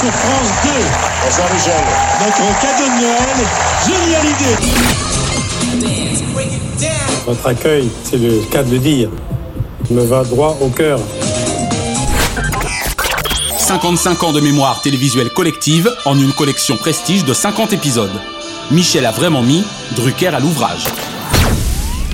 Sur France 2. Bonsoir Michel. Notre cadeau de Noël, génial idée. Votre accueil, c'est le cas de le dire, me va droit au cœur. 55 ans de mémoire télévisuelle collective en une collection prestige de 50 épisodes. Michel a vraiment mis Drucker à l'ouvrage.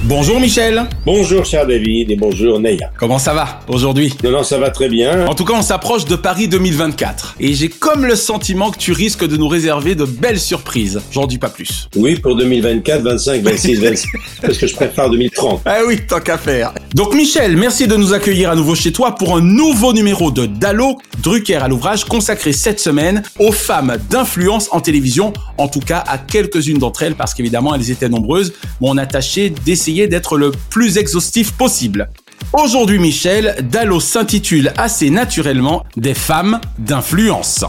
Bonjour Michel. Bonjour cher David et bonjour Neya. Comment ça va aujourd'hui? Non, non, ça va très bien. En tout cas, on s'approche de Paris 2024. Et j'ai comme le sentiment que tu risques de nous réserver de belles surprises. J'en dis pas plus. Oui, pour 2024, 25, 26, 27. parce que je préfère 2030. Ah oui, tant qu'à faire. Donc Michel, merci de nous accueillir à nouveau chez toi pour un nouveau numéro de Dallo, Drucker à l'ouvrage consacré cette semaine aux femmes d'influence en télévision. En tout cas, à quelques-unes d'entre elles parce qu'évidemment, elles étaient nombreuses. Mais on a tâché d'essayer d'être le plus exhaustif possible. Aujourd'hui, Michel, Dallo s'intitule assez naturellement Des femmes d'influence.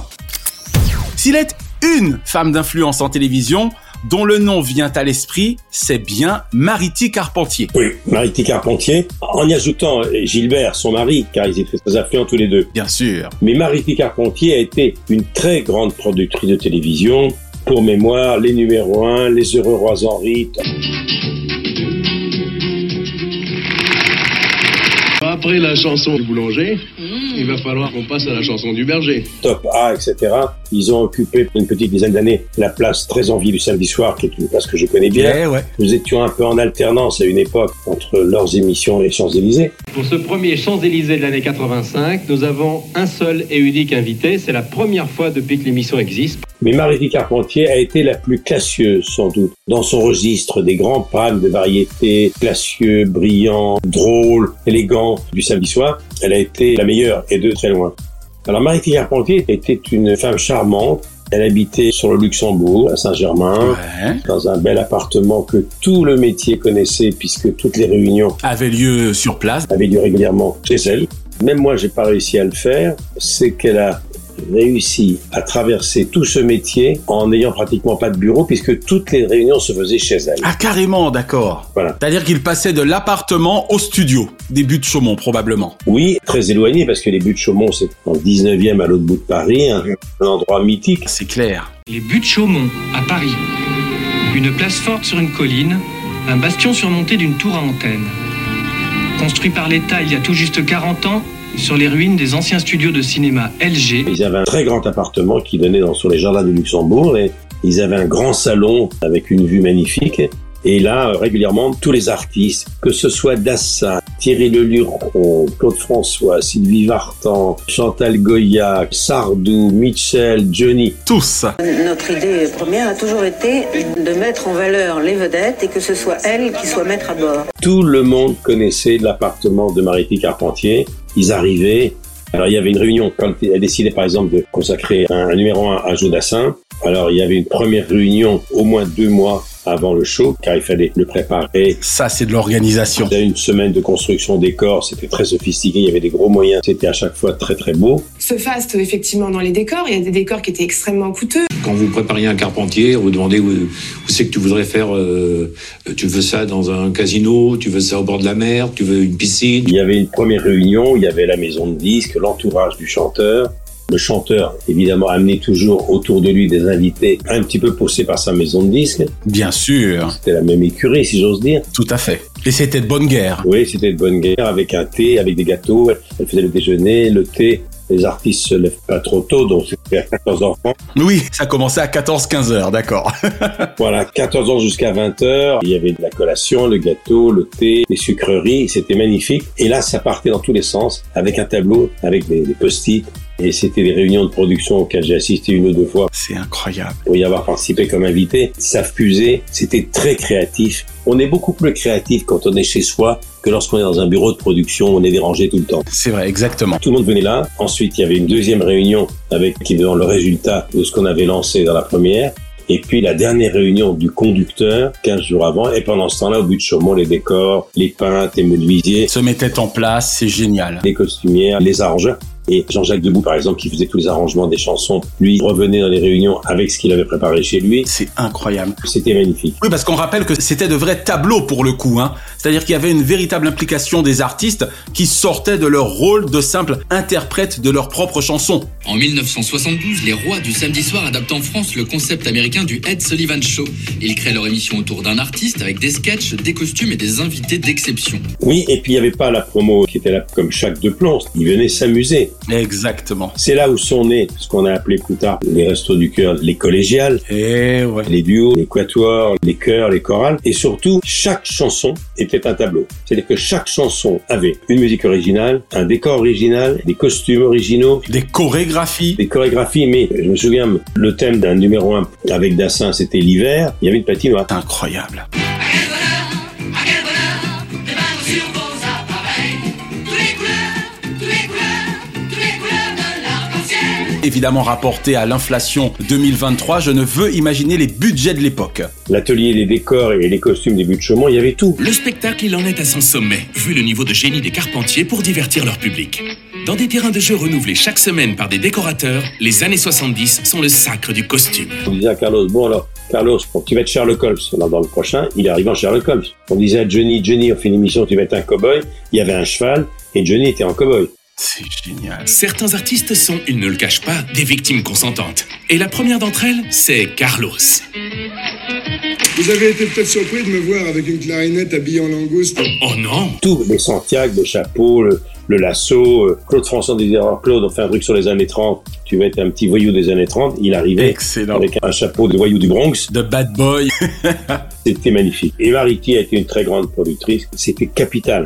S'il est une femme d'influence en télévision, dont le nom vient à l'esprit, c'est bien Mariti Carpentier. Oui, Mariti Carpentier, en y ajoutant Gilbert, son mari, car ils étaient très influents tous les deux. Bien sûr. Mais Mariti Carpentier a été une très grande productrice de télévision. Pour mémoire, les numéros 1, les heureux rois Henri. Après la chanson du boulanger, il va falloir qu'on passe à la chanson du berger. Top A, etc. Ils ont occupé une petite dizaine d'années la place très en vie du samedi soir, qui est une place que je connais bien. Eh ouais. Nous étions un peu en alternance à une époque entre leurs émissions et Champs-Élysées. Pour ce premier Champs-Élysées de l'année 85, nous avons un seul et unique invité. C'est la première fois depuis que l'émission existe. Mais Marie Carpentier a été la plus classieuse, sans doute, dans son registre des grands pannes de variété, classieux, brillants, drôles, élégants du samedi soir. Elle a été la meilleure et de très loin. Alors Marie Carpentier était une femme charmante. Elle habitait sur le Luxembourg, à Saint-Germain, Ouais. dans un bel appartement que tout le métier connaissait puisque toutes les réunions Avait lieu sur place. avaient lieu régulièrement chez elle. Même moi, j'ai pas réussi à le faire. C'est qu'elle a réussi à traverser tout ce métier en n'ayant pratiquement pas de bureau puisque toutes les réunions se faisaient chez elle. Ah carrément, d'accord. Voilà. C'est-à-dire qu'il passait de l'appartement au studio. Début de Chaumont, probablement. Oui, très éloigné parce que les buts de Chaumont, c'est en 19e à l'autre bout de Paris, un, un endroit mythique. C'est clair. Les buts de Chaumont, à Paris. Une place forte sur une colline, un bastion surmonté d'une tour à antenne. Construit par l'État il y a tout juste 40 ans, sur les ruines des anciens studios de cinéma LG. Ils avaient un très grand appartement qui donnait dans, sur les jardins du Luxembourg et ils avaient un grand salon avec une vue magnifique. Et là, régulièrement, tous les artistes, que ce soit Dassa, Thierry Leluron, Claude François, Sylvie Vartan, Chantal Goya, Sardou, Mitchell, Johnny, Tous. Notre idée première a toujours été de mettre en valeur les vedettes et que ce soit elles qui soient maîtres à bord. tout le monde connaissait l'appartement de Mariti Carpentier. Ils arrivaient. Alors il y avait une réunion quand elle décidait par exemple de consacrer un, un numéro 1 à Jodassin. Alors il y avait une première réunion au moins deux mois avant le show car il fallait le préparer. Ça, c'est de l'organisation. Il y a une semaine de construction des corps, c'était très sophistiqué, il y avait des gros moyens, c'était à chaque fois très très beau. Ce faste, effectivement, dans les décors, il y a des décors qui étaient extrêmement coûteux. Quand vous prépariez un carpentier, vous demandez où, où c'est que tu voudrais faire. euh, tu veux ça dans un casino, tu veux ça au bord de la mer, tu veux une piscine. Il y avait une première réunion, il y avait la maison de disques, l'entourage du chanteur. Le chanteur, évidemment, amenait toujours autour de lui des invités un petit peu poussés par sa maison de disques. Bien sûr. C'était la même écurie, si j'ose dire. Tout à fait. Et c'était de bonne guerre. Oui, c'était de bonne guerre, avec un thé, avec des gâteaux. Elle faisait le déjeuner, le thé. Les artistes se lèvent pas trop tôt, donc c'était à 14 enfants. Oui, ça commençait à 14-15 heures, d'accord. voilà, 14 ans jusqu'à 20 heures. Il y avait de la collation, le gâteau, le thé, les sucreries. C'était magnifique. Et là, ça partait dans tous les sens, avec un tableau, avec des, des post-it, et c'était des réunions de production auxquelles j'ai assisté une ou deux fois. C'est incroyable. Pour y avoir participé comme invité, ça fusait, c'était très créatif. On est beaucoup plus créatif quand on est chez soi que lorsqu'on est dans un bureau de production, on est dérangé tout le temps. C'est vrai, exactement. Tout le monde venait là. Ensuite, il y avait une deuxième réunion avec qui donnant le résultat de ce qu'on avait lancé dans la première. Et puis la dernière réunion du conducteur, 15 jours avant, et pendant ce temps-là, au but de Chaumont, les décors, les peintres, les menuisiers se mettaient en place, c'est génial. Les costumières, les arrangeurs. Et Jean-Jacques Debout, par exemple, qui faisait tous les arrangements des chansons, lui revenait dans les réunions avec ce qu'il avait préparé chez lui. C'est incroyable. C'était magnifique. Oui, parce qu'on rappelle que c'était de vrais tableaux pour le coup. Hein. C'est-à-dire qu'il y avait une véritable implication des artistes qui sortaient de leur rôle de simple interprète de leurs propres chansons. En 1972, les rois du samedi soir adaptent en France le concept américain du Ed Sullivan Show. Ils créent leur émission autour d'un artiste avec des sketchs, des costumes et des invités d'exception. Oui, et puis il n'y avait pas la promo qui était là comme chaque de plomb. Ils venaient s'amuser. Exactement. C'est là où sont nés ce qu'on a appelé plus tard les restos du cœur, les collégiales, et ouais. les duos, les quatuors, les chœurs, les chorales. Et surtout, chaque chanson était un tableau. C'est-à-dire que chaque chanson avait une musique originale, un décor original, des costumes originaux, des chorégraphies. Des chorégraphies, mais je me souviens, le thème d'un numéro 1 avec Dassin, c'était l'hiver. Il y avait une patinoire. Incroyable. Évidemment rapporté à l'inflation 2023, je ne veux imaginer les budgets de l'époque. L'atelier des décors et les costumes des buts de Chaumont, il y avait tout. Le spectacle, il en est à son sommet, vu le niveau de génie des Carpentiers pour divertir leur public. Dans des terrains de jeu renouvelés chaque semaine par des décorateurs, les années 70 sont le sacre du costume. On disait à Carlos, bon alors, Carlos, tu vas être Sherlock Holmes dans le prochain, il arrive en Sherlock Holmes. On disait à Johnny, Johnny, on fait une émission, tu vas être un cowboy. Il y avait un cheval et Johnny était en cowboy. C'est génial. Certains artistes sont, ils ne le cachent pas, des victimes consentantes. Et la première d'entre elles, c'est Carlos. Vous avez été peut-être surpris de me voir avec une clarinette habillée en langouste. Oh non Tout, les Santiago, le chapeau, le, le lasso. euh, Claude François disait, alors Claude, on fait un truc sur les années 30. Tu vas être un petit voyou des années 30. Il arrivait Excellent. avec un chapeau de voyou du Bronx. De bad boy. C'était magnifique. Et Mariti a été une très grande productrice. C'était capital.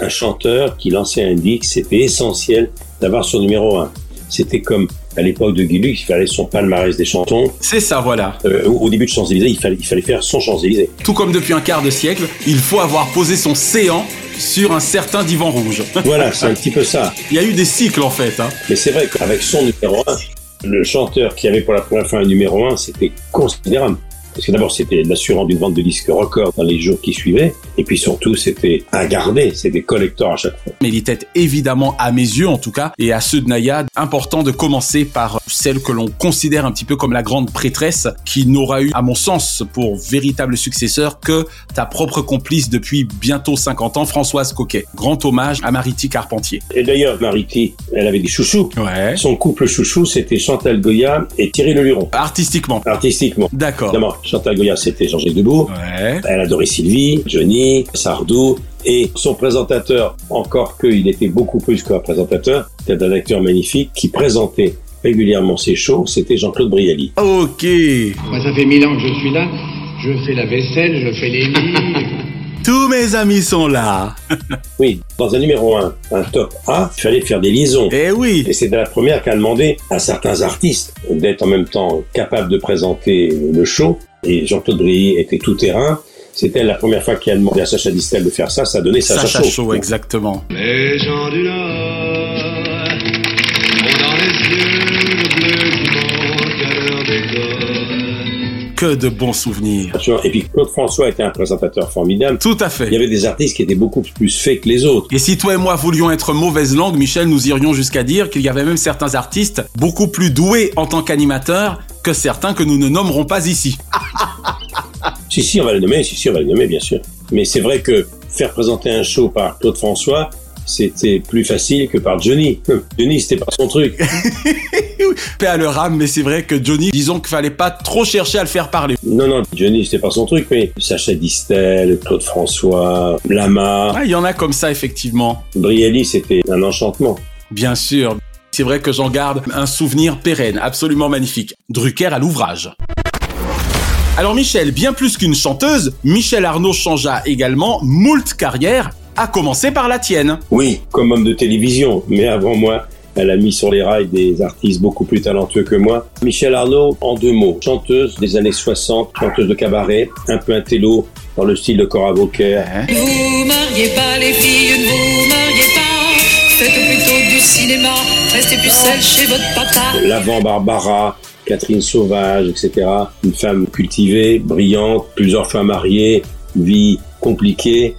Un chanteur qui lançait un disque, c'était essentiel d'avoir son numéro 1. C'était comme à l'époque de Guy Lux, il fallait son palmarès des chantons. C'est ça, voilà. Euh, au au début de Champs-Élysées, il fallait, il fallait faire son Champs-Élysées. Tout comme depuis un quart de siècle, il faut avoir posé son séant sur un certain divan rouge. Voilà, c'est un petit peu ça. Il y a eu des cycles en fait. Hein. Mais c'est vrai qu'avec son numéro 1, le chanteur qui avait pour la première fois un numéro 1, c'était considérable. Parce que d'abord, c'était l'assurant d'une vente de disques record dans les jours qui suivaient. Et puis surtout, c'était à garder. C'était collector à chaque fois. Mais il était évidemment, à mes yeux en tout cas, et à ceux de Naya, important de commencer par celle que l'on considère un petit peu comme la grande prêtresse, qui n'aura eu, à mon sens, pour véritable successeur que ta propre complice depuis bientôt 50 ans, Françoise Coquet. Grand hommage à Mariti Carpentier. Et d'ailleurs, Mariti, elle avait des chouchous. Ouais. Son couple chouchou, c'était Chantal Goya et Thierry Leluron. Artistiquement. Artistiquement. D'accord. Chantal Goya, c'était Jean-Jacques Debout. Ouais. Elle adorait Sylvie, Johnny, Sardou. Et son présentateur, encore qu'il était beaucoup plus qu'un présentateur, c'était un acteur magnifique qui présentait régulièrement ses shows, c'était Jean-Claude Brialy. Ok. Moi, ça fait mille ans que je suis là. Je fais la vaisselle, je fais les lits. Tous mes amis sont là. Oui, dans un numéro 1, un top A, il fallait faire des liaisons. Eh oui. Et c'est la première qui a demandé à certains artistes d'être en même temps capables de présenter le show. Et Jean-Claude Brialy était tout terrain. C'était la première fois qu'il a demandé à Sacha Distel de faire ça. Ça a donné Sacha, Sacha. Show, exactement. Les gens du Nord ont dans les yeux le bleu qui manque à leur décor. Que de bons souvenirs. Et puis Claude François était un présentateur formidable. Tout à fait. Il y avait des artistes qui étaient beaucoup plus faits que les autres. Et si toi et moi voulions être mauvaise langue, Michel, nous irions jusqu'à dire qu'il y avait même certains artistes beaucoup plus doués en tant qu'animateurs que certains que nous ne nommerons pas ici. Si, si, on va le nommer, si, si, on va le nommer, bien sûr. Mais c'est vrai que faire présenter un show par Claude François, c'était plus facile que par Johnny. Johnny, c'était pas son truc. Paix à leur âme, mais c'est vrai que Johnny, disons qu'il fallait pas trop chercher à le faire parler. Non, non, Johnny, c'était pas son truc, mais Sacha Distel, Claude François, Lama, Ah, il y en a comme ça, effectivement. Brialy, c'était un enchantement. Bien sûr. C'est vrai que j'en garde un souvenir pérenne, absolument magnifique. Drucker à l'ouvrage. Alors Michel, bien plus qu'une chanteuse, Michel Arnaud changea également moult carrière, à commencer par la tienne. Oui, comme homme de télévision, mais avant moi, elle a mis sur les rails des artistes beaucoup plus talentueux que moi. Michel Arnaud, en deux mots, chanteuse des années 60, chanteuse de cabaret, un peu un télo dans le style de Cora Vauquer. Vous mariez pas les filles, ne vous mariez cinéma, restez plus seul chez votre papa. L'avant Barbara, Catherine Sauvage, etc. Une femme cultivée, brillante, plusieurs fois mariée, vie compliquée.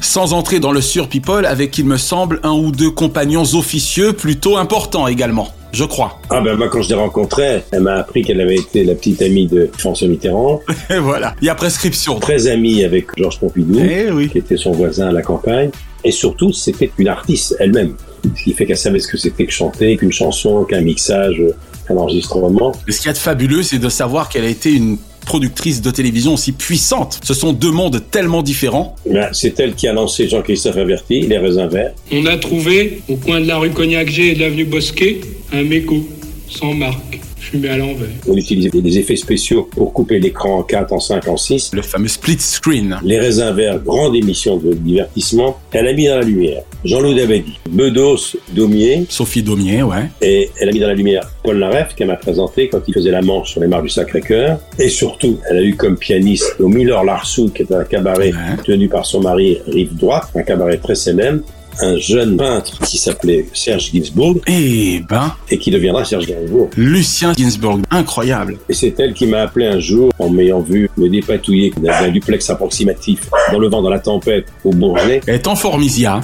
Sans entrer dans le sur-people avec, il me semble, un ou deux compagnons officieux plutôt importants également, je crois. Ah ben moi quand je l'ai rencontrée, elle m'a appris qu'elle avait été la petite amie de François Mitterrand. Et voilà, il y a prescription. Très amie avec Georges Pompidou, Eh oui. qui était son voisin à la campagne. Et surtout, c'était une artiste elle-même. Ce qui fait qu'elle savait ce que c'était que chanter, qu'une chanson, qu'un mixage, qu'un enregistrement. Et ce qu'il y a de fabuleux, c'est de savoir qu'elle a été une productrice de télévision aussi puissante. Ce sont deux mondes tellement différents. Ben, c'est elle qui a lancé Jean-Christophe Averti, Les Raisins Verts. On a trouvé, au coin de la rue Cognac-G et de l'avenue Bosquet, un mégot, sans marque, fumé à l'envers. On utilisait des effets spéciaux pour couper l'écran en 4, en 5, en 6. Le fameux split screen. Les Raisins Verts, grande émission de divertissement. Elle a mis dans la lumière Jean-Loup Dabadi, Bedos Daumier, Sophie Daumier, ouais. et elle a mis dans la lumière Paul Naref, qu'elle m'a présenté quand il faisait la manche sur les mares du Sacré-Cœur. Et surtout, elle a eu comme pianiste au Miller Larsou, qui est un cabaret tenu par son mari Rive Droite, un cabaret très célèbre, un jeune peintre qui s'appelait Serge Gainsbourg. Eh ben. Et qui deviendra Serge Gainsbourg. Lucien Ginsburg, incroyable. Et c'est elle qui m'a appelé un jour en m'ayant vu me dépatouiller d'un duplex approximatif dans le vent, dans la tempête, au Bourget. Elle est en formisia.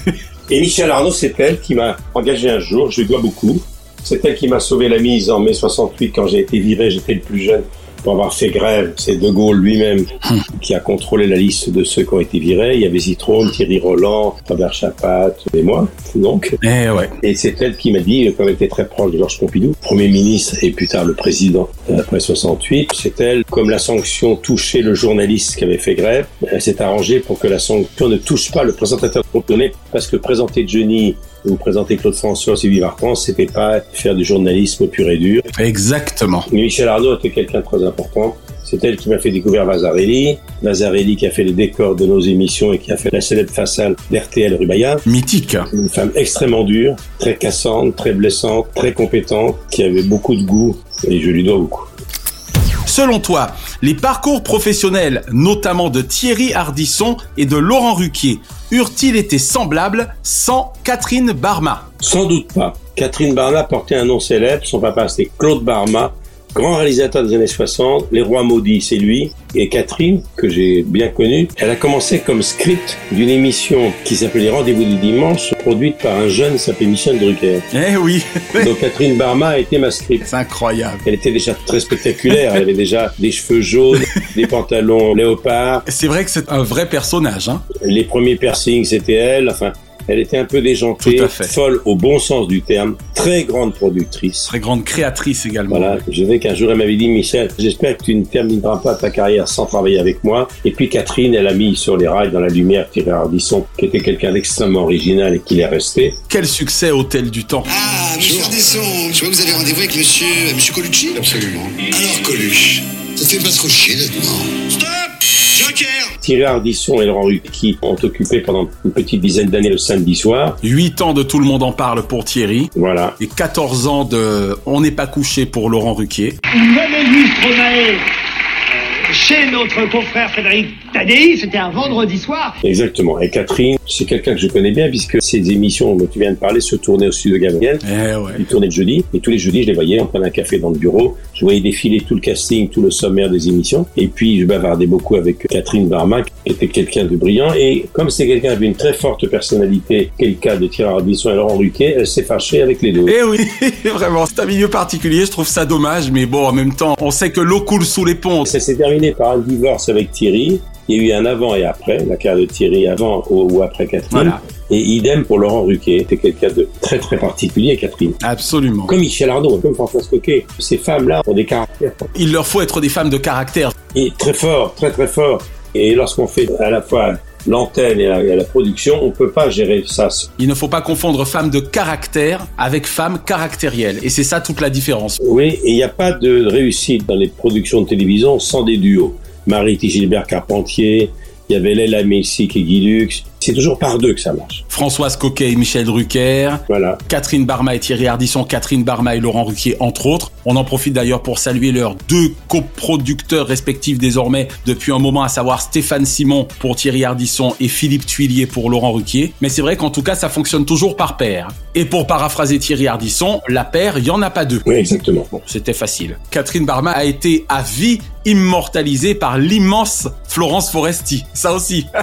Et Michel Arnaud, c'est elle qui m'a engagé un jour, je lui dois beaucoup. C'est elle qui m'a sauvé la mise en mai 68 quand j'ai été viré, j'étais le plus jeune pour avoir fait grève. C'est De Gaulle lui-même qui a contrôlé la liste de ceux qui ont été virés. Il y avait Zitrone, Thierry Roland, Robert Chapat et moi, donc. Eh ouais. Et c'est elle qui m'a dit, comme elle était très proche de Georges Pompidou, Premier ministre et plus tard le président après 68, c'est elle, comme la sanction touchait le journaliste qui avait fait grève, elle s'est arrangée pour que la sanction ne touche pas le présentateur contourné, parce que présenter Johnny ou présenter Claude François Sylvie Vartan, c'était pas faire du journalisme pur et dur. Exactement. Mais Michel Arnaud était quelqu'un de très important. C'est elle qui m'a fait découvrir Vasarelli. Vasarelli qui a fait les décors de nos émissions et qui a fait la célèbre façade d'RTL rue Bayard. Mythique. Une femme extrêmement dure, très cassante, très blessante, très compétente, qui avait beaucoup de goût et je lui dois beaucoup. Selon toi, les parcours professionnels, notamment de Thierry Ardisson et de Laurent Ruquier, eurent-ils été semblables sans Catherine Barma? Sans doute pas. Catherine Barma portait un nom célèbre. Son papa, c'était Claude Barma, grand réalisateur des années 60. Les Rois Maudits, c'est lui. Et Catherine, que j'ai bien connue, elle a commencé comme script d'une émission qui s'appelait Les Rendez-vous du Dimanche, produite par un jeune qui s'appelait Michel Drucker. Eh oui. Donc Catherine Barma a été ma script. C'est incroyable. Elle était déjà très spectaculaire. Elle avait déjà des cheveux jaunes, des pantalons léopard. C'est vrai que c'est un vrai personnage. Hein Les premiers piercings, c'était elle. Enfin, elle était un peu déjantée, folle au bon sens du terme, très grande productrice. Très grande créatrice également. Voilà, je vais qu'un jour elle m'avait dit Michel, j'espère que tu ne termineras pas ta carrière sans travailler avec moi. Et puis Catherine, elle a mis sur les rails dans la lumière Thierry Ardisson, qui était quelqu'un d'extrêmement original et qui l'est resté. Quel succès Hôtel du Temps Ah, monsieur Ardisson, je vois que vous avez rendez-vous avec monsieur, monsieur Colucci? Absolument. Alors, Coluche, ça te fait pas trop chier d'être mort Stop Joker Thierry Ardisson et Laurent Ruquier ont occupé pendant une petite dizaine d'années le samedi soir. 8 ans de Tout le monde en parle pour Thierry. Voilà. Et 14 ans de On n'est pas couché pour Laurent Ruquier. Une même nuit Stromae euh, chez notre confrère Frédéric Tadei, c'était un vendredi soir. Exactement. Et Catherine, c'est quelqu'un que je connais bien puisque ces émissions dont tu viens de parler se tournaient au studio Gabriel. Eh ouais. Ils tournaient le jeudi et tous les jeudis je les voyais, on prenait un café dans le bureau. Je voyais défiler tout le casting, tout le sommaire des émissions. Et puis je bavardais beaucoup avec Catherine Barma qui était quelqu'un de brillant. Et comme c'est quelqu'un qui avait une très forte personnalité, quel le cas de Thierry Ardisson et Laurent Ruquier, elle s'est fâchée avec les deux. Eh oui, vraiment, c'est un milieu particulier, je trouve ça dommage, mais bon, en même temps, on sait que l'eau coule sous les ponts. Ça s'est terminé par un divorce avec Thierry. Il y a eu un avant et après, la carrière de Thierry avant ou, après Catherine. Voilà. Et idem pour Laurent Ruquier. C'était quelqu'un de très très particulier, Catherine. Absolument. Comme Michel Arnaud, comme François Coquet. Ces femmes-là ont des caractères. Il leur faut être des femmes de caractère. Et très fort, très très fort. Et lorsqu'on fait à la fois l'antenne et la, et la production, on peut pas gérer ça. Il ne faut pas confondre femme de caractère avec femme caractérielle. Et c'est ça toute la différence. Oui, et il n'y a pas de réussite dans les productions de télévision sans des duos. Marie Gilbert Carpentier, il y avait Léla Messic et Guy Lux. C'est toujours par deux que ça marche. Françoise Coquet et Michel Drucker. Voilà. Catherine Barma et Thierry Ardisson, Catherine Barma et Laurent Ruquier, entre autres. On en profite d'ailleurs pour saluer leurs deux coproducteurs respectifs désormais depuis un moment, à savoir Stéphane Simon pour Thierry Ardisson et Philippe Tuilier pour Laurent Ruquier. Mais c'est vrai qu'en tout cas, ça fonctionne toujours par paire. Et pour paraphraser Thierry Ardisson, la paire, il n'y en a pas deux. Oui, exactement. Bon, c'était facile. Catherine Barma a été à vie immortalisée par l'immense Florence Foresti. Ça aussi.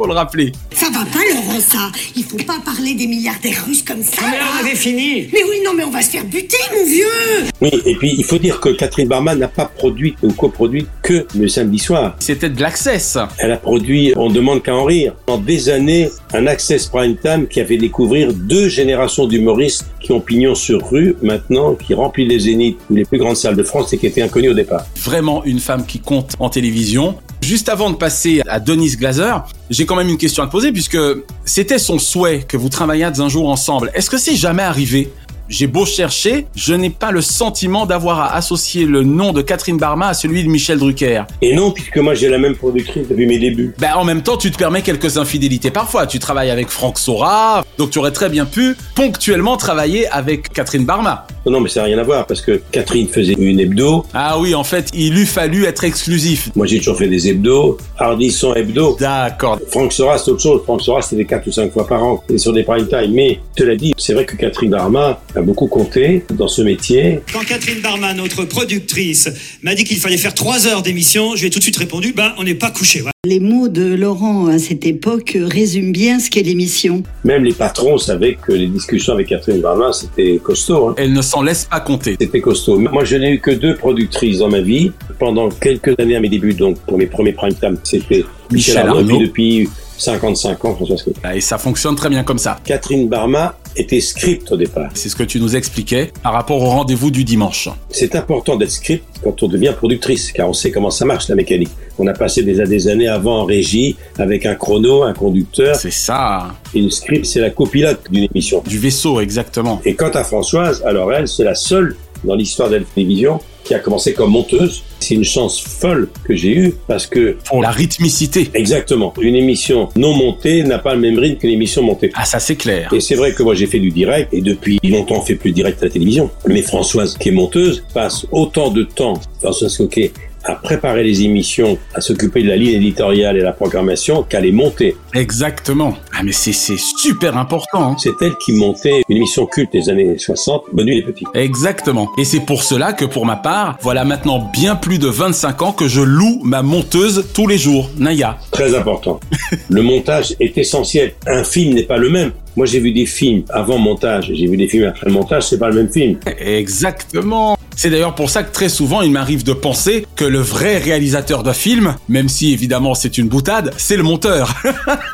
Faut le rappeler. Ça va pas, Laurent, ça. Il faut pas parler des milliardaires russes comme ça. Mais on avait fini. Mais oui, non, mais on va se faire buter, mon vieux. Oui, et puis il faut dire que Catherine Barma n'a pas produit ou coproduit que le samedi soir. C'était de l'access. Elle a produit On demande qu'à en rire. En des années, un access prime time qui a fait découvrir deux générations d'humoristes qui ont pignon sur rue maintenant, qui remplit les zéniths ou les plus grandes salles de France et qui étaient inconnues au départ. Vraiment une femme qui compte en télévision. Juste avant de passer à Denise Glaser, j'ai quand même une question à te poser puisque c'était son souhait que vous travailliez un jour ensemble. Est-ce que c'est jamais arrivé j'ai beau chercher, je n'ai pas le sentiment d'avoir à associer le nom de Catherine Barma à celui de Michel Drucker. Et non, puisque moi j'ai la même productrice depuis mes débuts. Ben, en même temps, tu te permets quelques infidélités parfois. Tu travailles avec Franck Sora, donc tu aurais très bien pu ponctuellement travailler avec Catherine Barma. Non, mais ça n'a rien à voir, parce que Catherine faisait une hebdo. Ah oui, en fait, il eût fallu être exclusif. Moi j'ai toujours fait des hebdos, Hardisson hebdo. D'accord. Franck Sora, c'est autre chose. Franck Sora, c'était 4 ou 5 fois par an, et sur des prime time. Mais, cela dit, c'est vrai que Catherine Barma a beaucoup compté dans ce métier. Quand Catherine Barma, notre productrice, m'a dit qu'il fallait faire trois heures d'émission, je lui ai tout de suite répondu, ben, on n'est pas couché. Voilà. Les mots de Laurent à cette époque résument bien ce qu'est l'émission. Même les patrons savaient que les discussions avec Catherine Barma, c'était costaud. Hein. Elle ne s'en laisse pas compter. C'était costaud. Moi, je n'ai eu que deux productrices dans ma vie. Pendant quelques années à mes débuts, donc pour mes premiers prime time, c'était Michel Michel Arnaud, Arnaud. depuis 55 ans, François Scott. Ah, Et ça fonctionne très bien comme ça. Catherine Barma était script au départ. C'est ce que tu nous expliquais par rapport au rendez-vous du dimanche. C'est important d'être script quand on devient productrice, car on sait comment ça marche la mécanique. On a passé des, des années avant en régie avec un chrono, un conducteur. C'est ça. Une script, c'est la copilote d'une émission. Du vaisseau, exactement. Et quant à Françoise, alors elle, c'est la seule dans l'histoire de la télévision qui a commencé comme monteuse. C'est une chance folle que j'ai eue parce que... Pour la rythmicité. Exactement. Une émission non montée n'a pas le même rythme qu'une émission montée. Ah, ça c'est clair. Et c'est vrai que moi j'ai fait du direct et depuis longtemps on fait plus de direct à la télévision. Mais Françoise, qui est monteuse, passe autant de temps, Françoise Coquet, à préparer les émissions, à s'occuper de la ligne éditoriale et la programmation qu'à les monter. Exactement. Ah, mais c'est super important. hein. C'est elle qui montait une émission culte des années 60, Bonne nuit les petits. Exactement. Et c'est pour cela que pour ma part, voilà maintenant bien plus de 25 ans que je loue ma monteuse tous les jours, Naya. Très important. le montage est essentiel. Un film n'est pas le même. Moi, j'ai vu des films avant montage, j'ai vu des films après le montage, c'est pas le même film. Exactement. C'est d'ailleurs pour ça que très souvent il m'arrive de penser que le vrai réalisateur d'un film, même si évidemment c'est une boutade, c'est le monteur.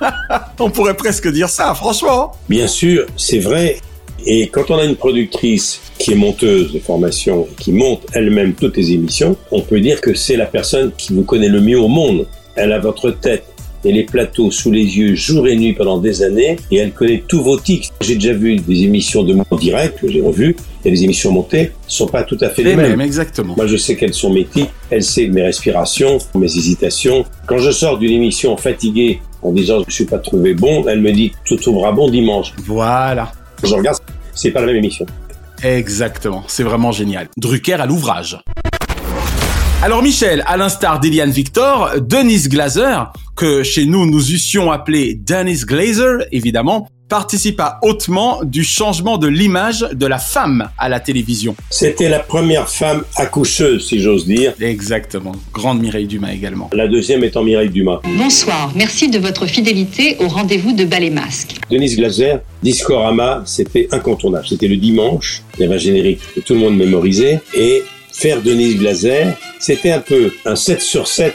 On pourrait presque dire ça, franchement. Bien sûr, c'est vrai. Et quand on a une productrice qui est monteuse de formation, qui monte elle-même toutes les émissions, on peut dire que c'est la personne qui vous connaît le mieux au monde. Elle a votre tête et les plateaux sous les yeux jour et nuit pendant des années et elle connaît tous vos tics. J'ai déjà vu des émissions de mon direct que j'ai revues et des émissions montées sont pas tout à fait les, Les mêmes. mêmes, exactement. Moi, je sais quelles sont mes tics, elle sait mes respirations, mes hésitations. Quand je sors d'une émission fatiguée en disant je suis pas trouvé bon, elle me dit tu trouveras bon dimanche. Voilà. Je regarde, c'est pas la même émission. Exactement. C'est vraiment génial. Drucker à l'ouvrage. Alors Michel, à l'instar d'Eliane Victor, Denise Glaser, que chez nous nous eussions appelé Denise Glazer, évidemment, participa hautement du changement de l'image de la femme à la télévision. C'était la première femme accoucheuse, si j'ose dire. Exactement. Grande Mireille Dumas également. La deuxième étant Mireille Dumas. Bonsoir, merci de votre fidélité au rendez-vous de Ballet Masque. Denise Glaser, Discorama, c'était incontournable. C'était le dimanche, il y avait un générique que tout le monde mémorisait et faire Denise Glaser, c'était un peu un 7 sur 7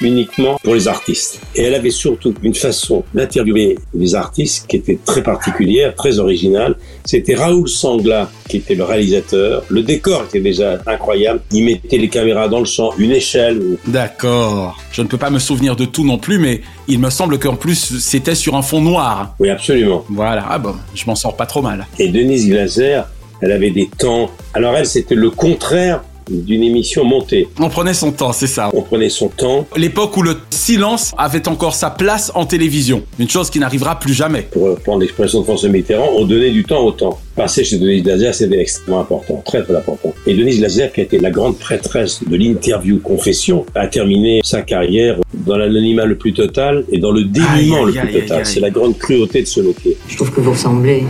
uniquement pour les artistes. Et elle avait surtout une façon d'interviewer les artistes qui était très particulière, très originale. C'était Raoul Sangla qui était le réalisateur. Le décor était déjà incroyable. Il mettait les caméras dans le champ, une échelle. D'accord. Je ne peux pas me souvenir de tout non plus, mais il me semble qu'en plus c'était sur un fond noir. Oui, absolument. Voilà. Ah bon, je m'en sors pas trop mal. Et Denise Glaser, elle avait des temps. Alors elle, c'était le contraire d'une émission montée. On prenait son temps, c'est ça. On prenait son temps. L'époque où le silence avait encore sa place en télévision. Une chose qui n'arrivera plus jamais. Pour reprendre l'expression de François Mitterrand, on donnait du temps au temps. Passer chez Denise Glaser, c'était extrêmement important, très très important. Et Denise Glaser, qui a été la grande prêtresse de l'interview confession, a terminé sa carrière dans l'anonymat le plus total et dans le dénuement le Aïe, plus aïe, total. C'est la grande cruauté de ce métier. Je trouve que vous ressemblez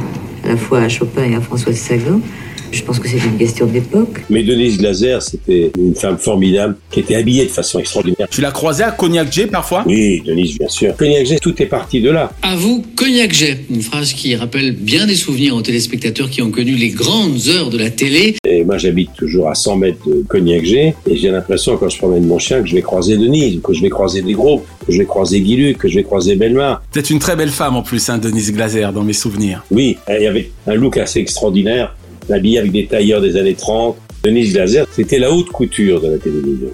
la fois à Chopin et à François Sagan. Je pense que c'est une question d'époque. Mais Denise Glaser, c'était une femme formidable qui était habillée de façon extraordinaire. Tu l'as croisée à Cognac J parfois? Oui, Denise, bien sûr. Cognac J, tout est parti de là. À vous, Cognac Jet, une phrase qui rappelle bien des souvenirs aux téléspectateurs qui ont connu les grandes heures de la télé. Et moi, j'habite toujours à 100 mètres de Cognac G, et j'ai l'impression, quand je promène mon chien, que je vais croiser Denise, que je vais croiser des groupes, que je vais croiser Guy Luc, que je vais croiser Belmar. C'est une très belle femme en plus, hein, Denise Glaser, dans mes souvenirs. Oui, il y avait un look assez extraordinaire, habillée avec des tailleurs des années 30. Denise Glaser, c'était la haute couture de la télévision.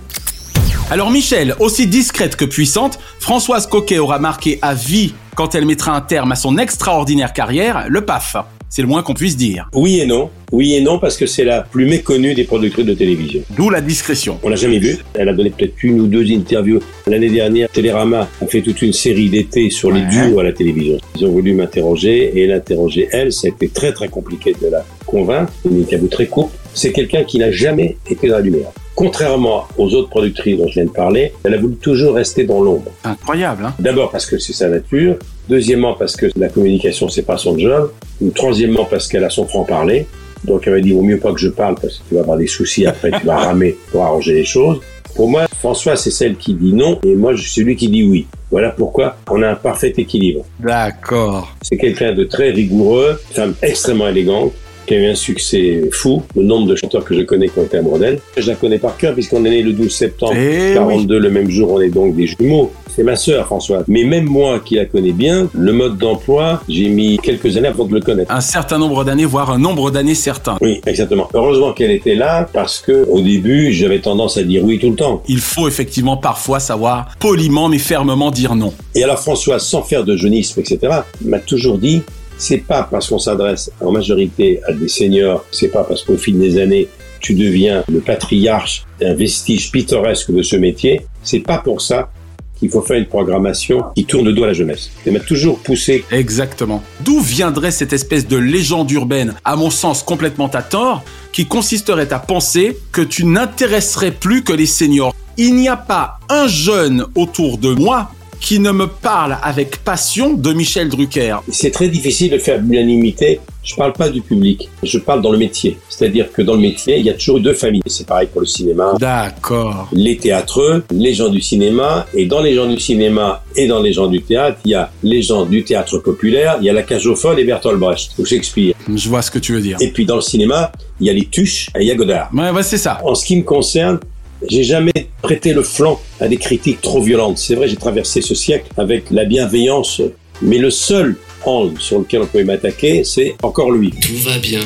Alors Michel, aussi discrète que puissante, Françoise Coquet aura marqué à vie quand elle mettra un terme à son extraordinaire carrière, le PAF. C'est le moins qu'on puisse dire. Oui et non. Oui et non, parce que c'est la plus méconnue des productrices de télévision. D'où la discrétion. On l'a jamais vue. Elle a donné peut-être une ou deux interviews. L'année dernière, Télérama a fait toute une série d'été sur les duos à la télévision. Ils ont voulu m'interroger et l'interroger elle, ça a été très très compliqué de la convaincre. Une interview très courte. C'est quelqu'un qui n'a jamais été dans la lumière. Contrairement aux autres productrices dont je viens de parler, elle a voulu toujours rester dans l'ombre. Incroyable, hein D'abord parce que c'est sa nature. Deuxièmement parce que la communication c'est pas son job. Ou troisièmement parce qu'elle a son franc-parler. Donc elle m'a dit, vaut mieux pas que je parle parce que tu vas avoir des soucis après, tu vas ramer pour arranger les choses. Pour moi, François, c'est celle qui dit non et moi, je suis celui qui dit oui. Voilà pourquoi on a un parfait équilibre. D'accord. C'est quelqu'un de très rigoureux, femme extrêmement élégante, qui a eu un succès fou. Le nombre de chanteurs que je connais qui ont été amoureux d'elle. Je la connais par cœur puisqu'on est né le 12 septembre Eh 42, le même jour, on est donc des jumeaux. C'est ma sœur, François. Mais même moi qui la connais bien, le mode d'emploi, j'ai mis quelques années avant de le connaître. Un certain nombre d'années, voire un nombre d'années certain. Oui, exactement. Heureusement qu'elle était là parce que au début, j'avais tendance à dire oui tout le temps. Il faut effectivement parfois savoir poliment mais fermement dire non. Et alors François, sans faire de jeunisme, etc., m'a toujours dit, c'est pas parce qu'on s'adresse en majorité à des seniors, c'est pas parce qu'au fil des années, tu deviens le patriarche d'un vestige pittoresque de ce métier, c'est pas pour ça qu'il faut faire une programmation qui tourne le dos à la jeunesse. Elle m'a toujours poussé. Exactement. D'où viendrait cette espèce de légende urbaine, à mon sens complètement à tort, qui consisterait à penser que tu n'intéresserais plus que les seniors? Il n'y a pas un jeune autour de moi qui ne me parle avec passion de Michel Drucker. C'est très difficile de faire l'unanimité. Je parle pas du public, je parle dans le métier. C'est-à-dire que dans le métier, il y a toujours deux familles. C'est pareil pour le cinéma. D'accord. Les théâtreux, les gens du cinéma, et dans les gens du cinéma et dans les gens du théâtre, il y a les gens du théâtre populaire, il y a la cage aux folles et Bertolt Brecht, ou Shakespeare. Je vois ce que tu veux dire. Et puis dans le cinéma, il y a les tuches et il y a Godard. Ouais, ouais, c'est ça. En ce qui me concerne, j'ai jamais prêté le flanc à des critiques trop violentes. C'est vrai, j'ai traversé ce siècle avec la bienveillance, mais le seul angle sur lequel on pouvait m'attaquer, c'est encore lui. Tout va bien.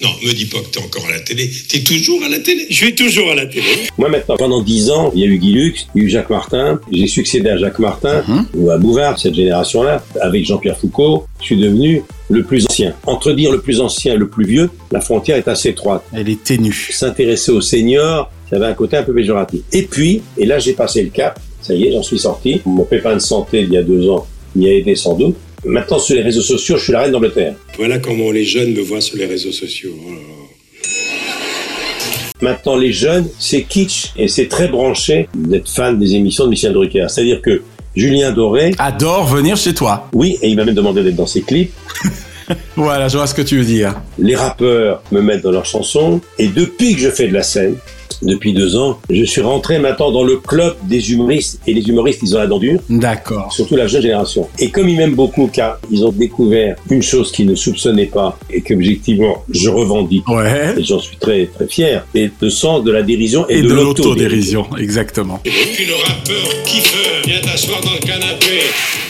Non, me dis pas que t'es encore à la télé. T'es toujours à la télé. Je suis toujours à la télé. Moi maintenant, pendant dix ans, il y a eu Guy Lux, il y a eu Jacques Martin. J'ai succédé à Jacques Martin ou à Bouvard, cette génération-là, avec Jean-Pierre Foucault. Je suis devenu le plus ancien. Entre dire le plus ancien et le plus vieux, la frontière est assez étroite. Elle est ténue. S'intéresser aux seniors, ça avait un côté un peu péjoratif. Et puis, et là j'ai passé le cap. Ça y est, j'en suis sorti. Mon pépin de santé il y a deux ans m'y a aidé sans doute. Maintenant, sur les réseaux sociaux, je suis la reine d'Angleterre. Voilà comment les jeunes me voient sur les réseaux sociaux. Oh. Maintenant, les jeunes, c'est kitsch et c'est très branché d'être fan des émissions de Michel Drucker. C'est-à-dire que Julien Doré adore venir chez toi. Oui, et il m'a même demandé d'être dans ses clips. Voilà, je vois ce que tu veux dire. Les rappeurs me mettent dans leurs chansons. Et depuis que je fais de la scène, depuis deux ans. Je suis rentré maintenant dans le club des humoristes et les humoristes, ils ont la dent dure. D'accord. Surtout la jeune génération. Et comme ils m'aiment beaucoup, car ils ont découvert une chose qu'ils ne soupçonnaient pas et qu'objectivement je revendique. Ouais. Et j'en suis très très fier. Et le sens de la dérision et, Et de, de l'autodérision. l'autodérision, exactement. Et puis le rappeur kiffeur, viens t'asseoir dans le canapé.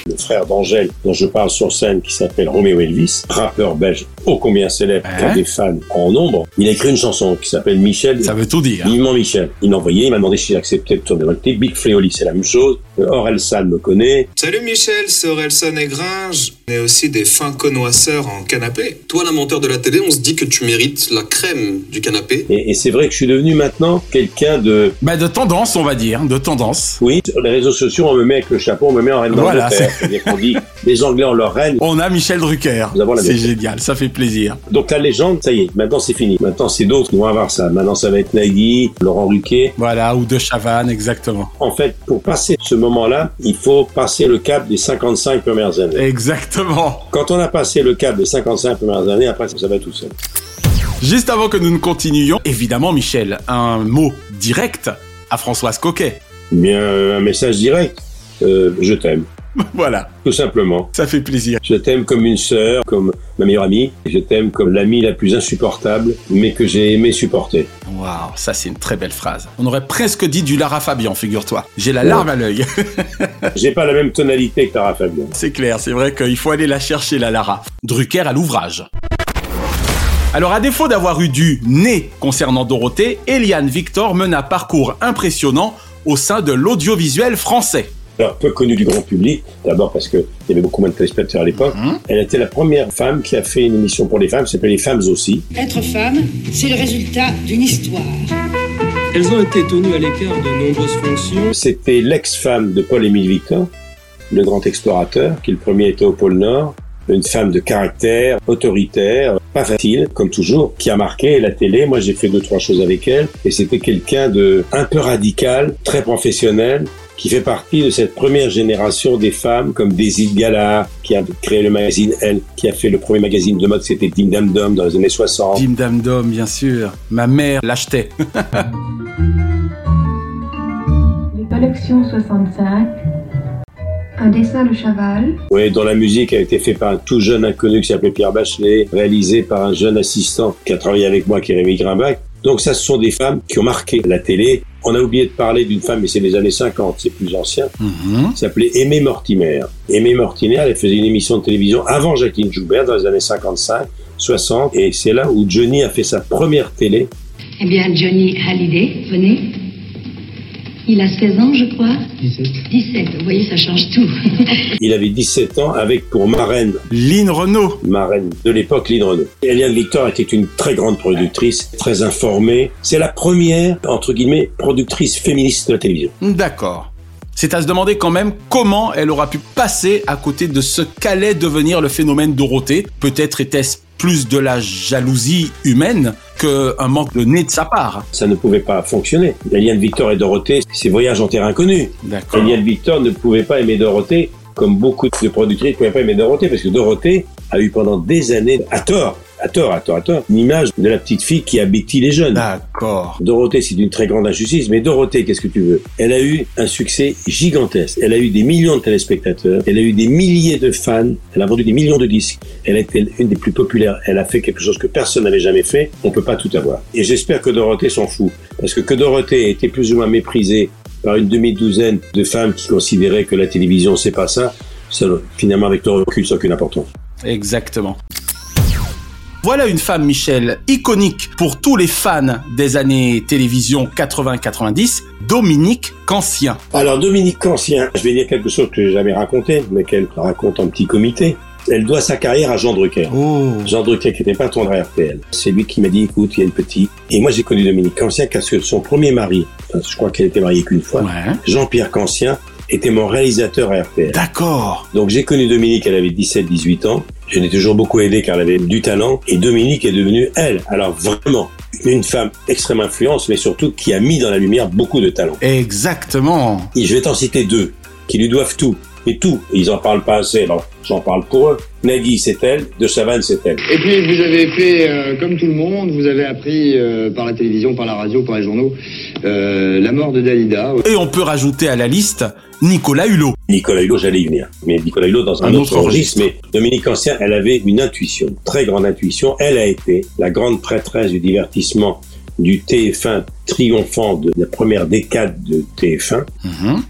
Le frère d'Angèle, dont je parle sur scène, qui s'appelle Roméo Elvis, rappeur belge ô combien célèbre, qui a Hein des fans en nombre, il a écrit une chanson qui s'appelle Michel. Ça veut tout dire. Vivement Michel. Il m'a envoyé, il m'a demandé si j'acceptais de tourner dans le clip. Big Fleoli, c'est la même chose. Orelsan me connaît. Salut Michel, c'est Orelsan et Gringe. On est aussi des fins connoisseurs en canapé. Toi, l'amenteur de la télé, on se dit que tu mérites la crème du canapé. Et, et c'est vrai que je suis devenu maintenant quelqu'un de... Bah, de tendance, on va dire, de tendance. Oui, sur les réseaux sociaux, on me met avec le chapeau, on me met en reine Voilà, d'Angleterre. c'est- C'est-à-dire qu'on dit, les Anglais ont leur reine. On a Michel Drucker. C'est génial, ça fait plaisir. Donc la légende, ça y est, maintenant c'est fini. Maintenant c'est d'autres qui vont avoir ça. Maintenant ça va être Nagui, Laurent Ruquier. Voilà, ou de Chavannes, exactement. En fait, pour passer ce moment-là, il faut passer le cap des 55 premières années. Exactement. Quand on a passé le cap des 55 premières années, après ça va tout seul. Juste avant que nous ne continuions, évidemment, Michel, un mot direct à Françoise Coquet. Bien, euh, un message direct. Euh, je t'aime. Voilà, Tout simplement. ça fait plaisir. Je t'aime comme une sœur, comme ma meilleure amie. Je t'aime comme l'amie la plus insupportable, mais que j'ai aimé supporter. Waouh, ça c'est une très belle phrase. On aurait presque dit du Lara Fabian, figure-toi. J'ai la larme à l'œil. J'ai pas la même tonalité que Tara Fabian. c'est clair, c'est vrai qu'il faut aller la chercher, la Lara. Drucker à l'ouvrage. Alors, à défaut d'avoir eu du nez concernant Dorothée, Eliane Victor mène un parcours impressionnant au sein de l'audiovisuel français. Alors, peu connue du grand public, d'abord parce qu'il y avait beaucoup moins de téléspectateurs à l'époque. Elle était la première femme qui a fait une émission pour les femmes, ça s'appelait Les Femmes aussi. Être femme, c'est le résultat d'une histoire. Elles ont été tenues à l'écart de nombreuses fonctions. C'était l'ex-femme de Paul-Émile Victor, le grand explorateur, qui le premier était au pôle Nord. Une femme de caractère, autoritaire, pas facile, comme toujours, qui a marqué la télé. Moi, j'ai fait deux, trois choses avec elle. Et c'était quelqu'un de un peu radical, très professionnel, qui fait partie de cette première génération des femmes, comme Daisy Gallard, qui a créé le magazine Elle, qui a fait le premier magazine de mode, c'était Dim Dam Dum dans les années 60. Dim Dam Dom, bien sûr. Ma mère l'achetait. Les collections 65. Un dessin de Chaval. Oui, dont la musique a été faite par un tout jeune inconnu qui s'appelait Pierre Bachelet, réalisé par un jeune assistant qui a travaillé avec moi, qui est Rémi Grimbach. Donc ça, ce sont des femmes qui ont marqué la télé. On a oublié de parler d'une femme, mais c'est les années 50, c'est plus ancien, Mhm. qui s'appelait Aimée Mortimer. Aimée Mortimer, elle faisait une émission de télévision avant Jacqueline Joubert, dans les années 55, 60, et c'est là où Johnny a fait sa première télé. Eh bien, Johnny Hallyday, venez. Il a 16 ans, je crois. 17. 17, vous voyez, ça change tout. Il avait 17 ans avec pour marraine Lynn Renault. marraine de l'époque, Lynn Renault. Eliane Victor était une très grande productrice, très informée. C'est la première, entre guillemets, productrice féministe de la télévision. D'accord. C'est à se demander quand même comment elle aura pu passer à côté de ce qu'allait devenir le phénomène Dorothée. Peut-être était-ce plus de la jalousie humaine qu'un manque de nez de sa part. Ça ne pouvait pas fonctionner. Eliane Victor et Dorothée, c'est voyage en terre inconnue. D'accord. Eliane Victor ne pouvait pas aimer Dorothée comme beaucoup de productrices ne pouvaient pas aimer Dorothée, parce que Dorothée a eu pendant des années, à tort, à tort, à tort, à tort, une image de la petite fille qui habille les jeunes. D'accord. Dorothée, c'est une très grande injustice, mais Dorothée, qu'est-ce que tu veux? Elle a eu un succès gigantesque. Elle a eu des millions de téléspectateurs. Elle a eu des milliers de fans. Elle a vendu des millions de disques. Elle a été une des plus populaires. Elle a fait quelque chose que personne n'avait jamais fait. On peut pas tout avoir. Et j'espère que Dorothée s'en fout. Parce que que Dorothée ait été plus ou moins méprisée par une demi-douzaine de femmes qui considéraient que la télévision, c'est pas ça, ça, finalement, avec le recul, ça n'a aucune importance. Exactement. Voilà une femme, Michel, iconique pour tous les fans des années télévision 80-90, Dominique Cancien. Alors Dominique Cancien, je vais dire quelque chose que j'ai jamais raconté, mais qu'elle raconte en petit comité. Elle doit sa carrière à Jean Drucker. Jean Drucker qui était patron de RTL. C'est lui qui m'a dit, écoute, il y a une petite... Et moi j'ai connu Dominique Cancien parce que son premier mari, enfin, je crois qu'elle était mariée qu'une fois, Jean-Pierre Cancien, était mon réalisateur à. D'accord. Donc j'ai connu Dominique, elle avait 17-18 ans. Je l'ai toujours beaucoup aidé car elle avait du talent. Et Dominique est devenue, elle, alors vraiment, une femme extrêmement influente, mais surtout qui a mis dans la lumière beaucoup de talent. Exactement. Et je vais t'en citer deux qui lui doivent tout. Mais tout, ils en parlent pas assez. Alors, j'en parle pour eux. Nagui, c'est elle. De Chavannes, c'est elle. Et puis vous avez fait euh, comme tout le monde, vous avez appris euh, par la télévision, par la radio, par les journaux, euh, la mort de Dalida. Et on peut rajouter à la liste Nicolas Hulot. Nicolas Hulot, j'allais y venir. Mais Nicolas Hulot dans un, Un autre, autre registre. Mais Dominique Ancien, elle avait une intuition, très grande intuition. Elle a été la grande prêtresse du divertissement du TF1 triomphant de la première décade de TF1,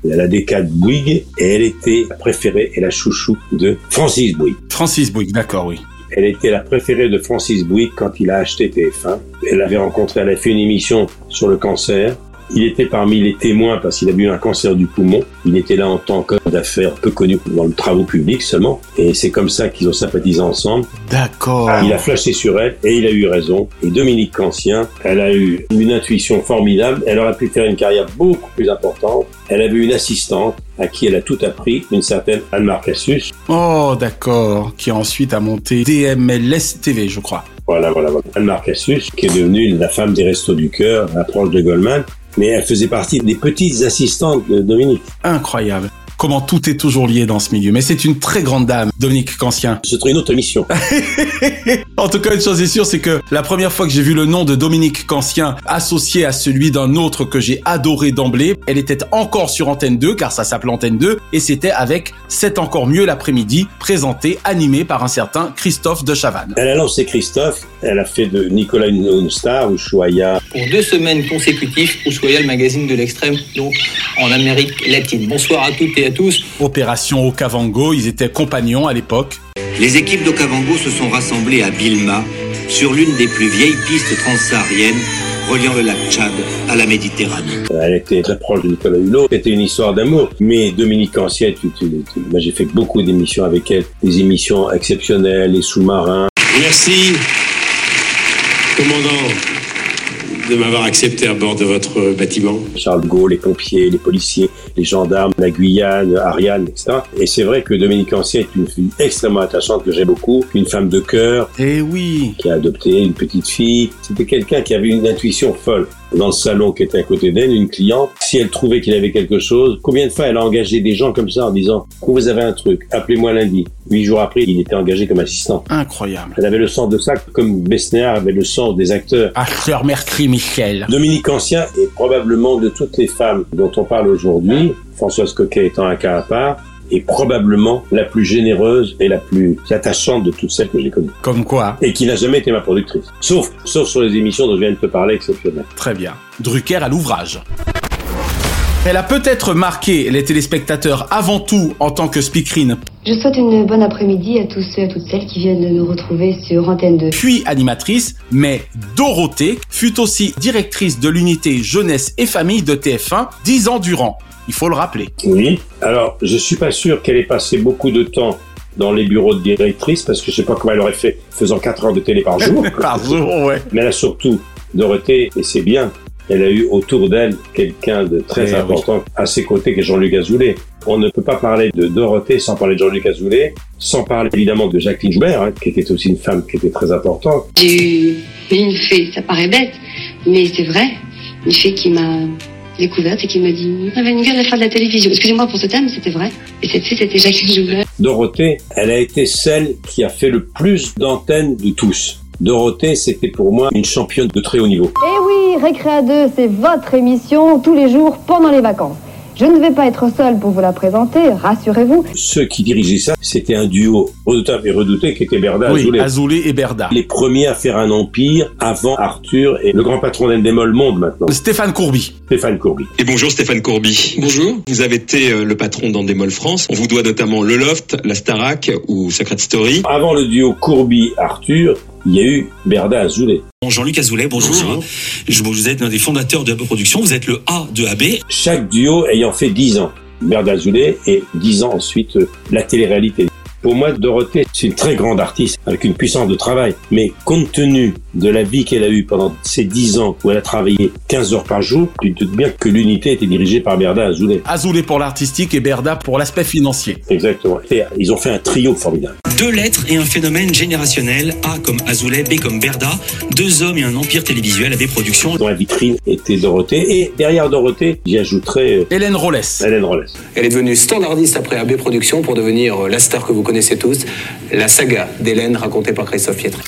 la décade Bouygues, et elle était la préférée et la chouchou de Francis Bouygues. Francis Bouygues, d'accord, oui. Elle était la préférée de Francis Bouygues quand il a acheté TF1. Elle l'avait rencontré, elle a fait une émission sur le cancer. Il était parmi les témoins parce qu'il a eu un cancer du poumon. Il était là en tant qu'homme d'affaires peu connu dans le travaux publics seulement. Et c'est comme ça qu'ils ont sympathisé ensemble. D'accord. Il a flashé sur elle et il a eu raison. Et Dominique Cancien, elle a eu une intuition formidable. Elle aurait pu faire une carrière beaucoup plus importante. Elle avait une assistante à qui elle a tout appris, une certaine Anne-Marc Cassius. Oh, d'accord. Qui ensuite a monté DMLS TV, je crois. Voilà, voilà, voilà. Anne-Marc Cassius, qui est devenue la femme des Restos du Cœur, la proche de Goldman. Mais elle faisait partie des petites assistantes de Dominique. Incroyable. Comment tout est toujours lié dans ce milieu. Mais c'est une très grande dame, Dominique Cancien. Ce serait une autre émission. En tout cas, une chose est sûre, c'est que la première fois que j'ai vu le nom de Dominique Cancien associé à celui d'un autre que j'ai adoré d'emblée, elle était encore sur Antenne 2, car ça s'appelait Antenne 2, et c'était avec C'est encore mieux l'après-midi, présenté, animé par un certain Christophe de Chavannes. Elle a lancé Christophe, elle a fait de Nicolas une, une star, Ushuaïa. Pour deux semaines consécutives, Ushuaïa, le magazine de l'extrême, donc en Amérique latine. Bonsoir à toutes et à tous. Opération Okavango, ils étaient compagnons à l'époque. Les équipes d'Okavango se sont rassemblées à Bilma, sur l'une des plus vieilles pistes transsahariennes reliant le lac Tchad à la Méditerranée. Elle était très proche de Nicolas Hulot. C'était une histoire d'amour. Mais Dominique Ancien, tu, tu- tu- moi j'ai fait beaucoup d'émissions avec elle. Des émissions exceptionnelles, les sous-marins. Merci, commandant, de m'avoir accepté à bord de votre bâtiment. Charles de Gaulle, les pompiers, les policiers, les gendarmes, la Guyane, Ariane, etc. Et c'est vrai que Dominique Ancien est une fille extrêmement attachante que j'aime beaucoup, une femme de cœur. Eh oui. Qui a adopté une petite fille. C'était quelqu'un qui avait une intuition folle. Dans le salon qui était à côté d'elle, une cliente, si elle trouvait qu'il avait quelque chose, combien de fois elle a engagé des gens comme ça en disant, vous avez un truc, appelez-moi lundi. Huit jours après, il était engagé comme assistant. Incroyable. Elle avait le sens de ça, comme Besnéard avait le sens des acteurs. Acteur Mercry Michel. Dominique Ancien est probablement de toutes les femmes dont on parle aujourd'hui, Françoise Coquet étant un cas à part, est probablement la plus généreuse et la plus attachante de toutes celles que j'ai connues. Comme quoi Et qui n'a jamais été ma productrice. Sauf, sauf sur les émissions dont je viens de te parler exceptionnelles. Très bien. Drucker à l'ouvrage. Elle a peut-être marqué les téléspectateurs avant tout en tant que speakerine, Je souhaite une bonne après-midi à tous ceux et à toutes celles qui viennent de nous retrouver sur Antenne 2. puis animatrice, mais Dorothée fut aussi directrice de l'unité jeunesse et famille de TF1 dix ans durant. Il faut le rappeler. Oui. Alors, je suis pas sûr qu'elle ait passé beaucoup de temps dans les bureaux de directrice, parce que je sais pas comment elle aurait fait, faisant 4 heures de télé par jour. par jour, ouais. Mais a surtout, Dorothée, et c'est bien, elle a eu autour d'elle quelqu'un de très Eh oui. important à ses côtés, qui est Jean-Luc Azoulay. On ne peut pas parler de Dorothée sans parler de Jean-Luc Azoulay, sans parler évidemment de Jacqueline Joubert, hein, qui était aussi une femme qui était très importante. J'ai eu une fée, ça paraît bête, mais c'est vrai. Une fée qui m'a découverte et qui m'a dit avez une gueule à faire de la télévision. Excusez-moi pour ce terme, c'était vrai. Et cette fée, c'était Jacqueline Joubert. Dorothée, elle a été celle qui a fait le plus d'antennes de tous. Dorothée, c'était pour moi une championne de très haut niveau. Eh oui, Récréa 2, c'est votre émission tous les jours pendant les vacances. Je ne vais pas être seule pour vous la présenter, rassurez-vous. Ceux qui dirigeaient ça, c'était un duo redoutable et redouté qui était Berda Oui, Azoulay. Azoulay et Berda. Les premiers à faire un empire avant Arthur et le grand patron d'Endemol Monde maintenant. Stéphane Courby. Stéphane Courby. Et bonjour Stéphane Courby. Bonjour. Vous avez été euh, le patron d'Endemol France. On vous doit notamment Le Loft, La Starac ou Secret Story. Avant le duo Courby-Arthur, il y a eu Berda Azoulay. Jean-Luc Azoulay, bonjour. Je, vous êtes l'un des fondateurs de AB Production, vous êtes le A de AB. Chaque duo ayant fait 10 ans. Berda Azoulay et 10 ans ensuite euh, la télé-réalité. Pour moi, Dorothée, c'est une très grande artiste avec une puissance de travail. Mais compte tenu de la vie qu'elle a eue pendant ces 10 ans où elle a travaillé 15 heures par jour, tu te doutes bien que l'unité était dirigée par Berda Azoulay. Azoulay pour l'artistique et Berda pour l'aspect financier. Exactement. Et ils ont fait un trio formidable. Deux lettres et un phénomène générationnel. A comme Azoulay, B comme Berda. Deux hommes et un empire télévisuel AB Productions. Dans la vitrine était Dorothée et derrière Dorothée, j'y ajouterais Hélène Rollès. Hélène Rollès. Elle est devenue standardiste après AB Productions pour devenir euh, la star que vous connaissez tous, la saga d'Hélène racontée par Christophe Pietri.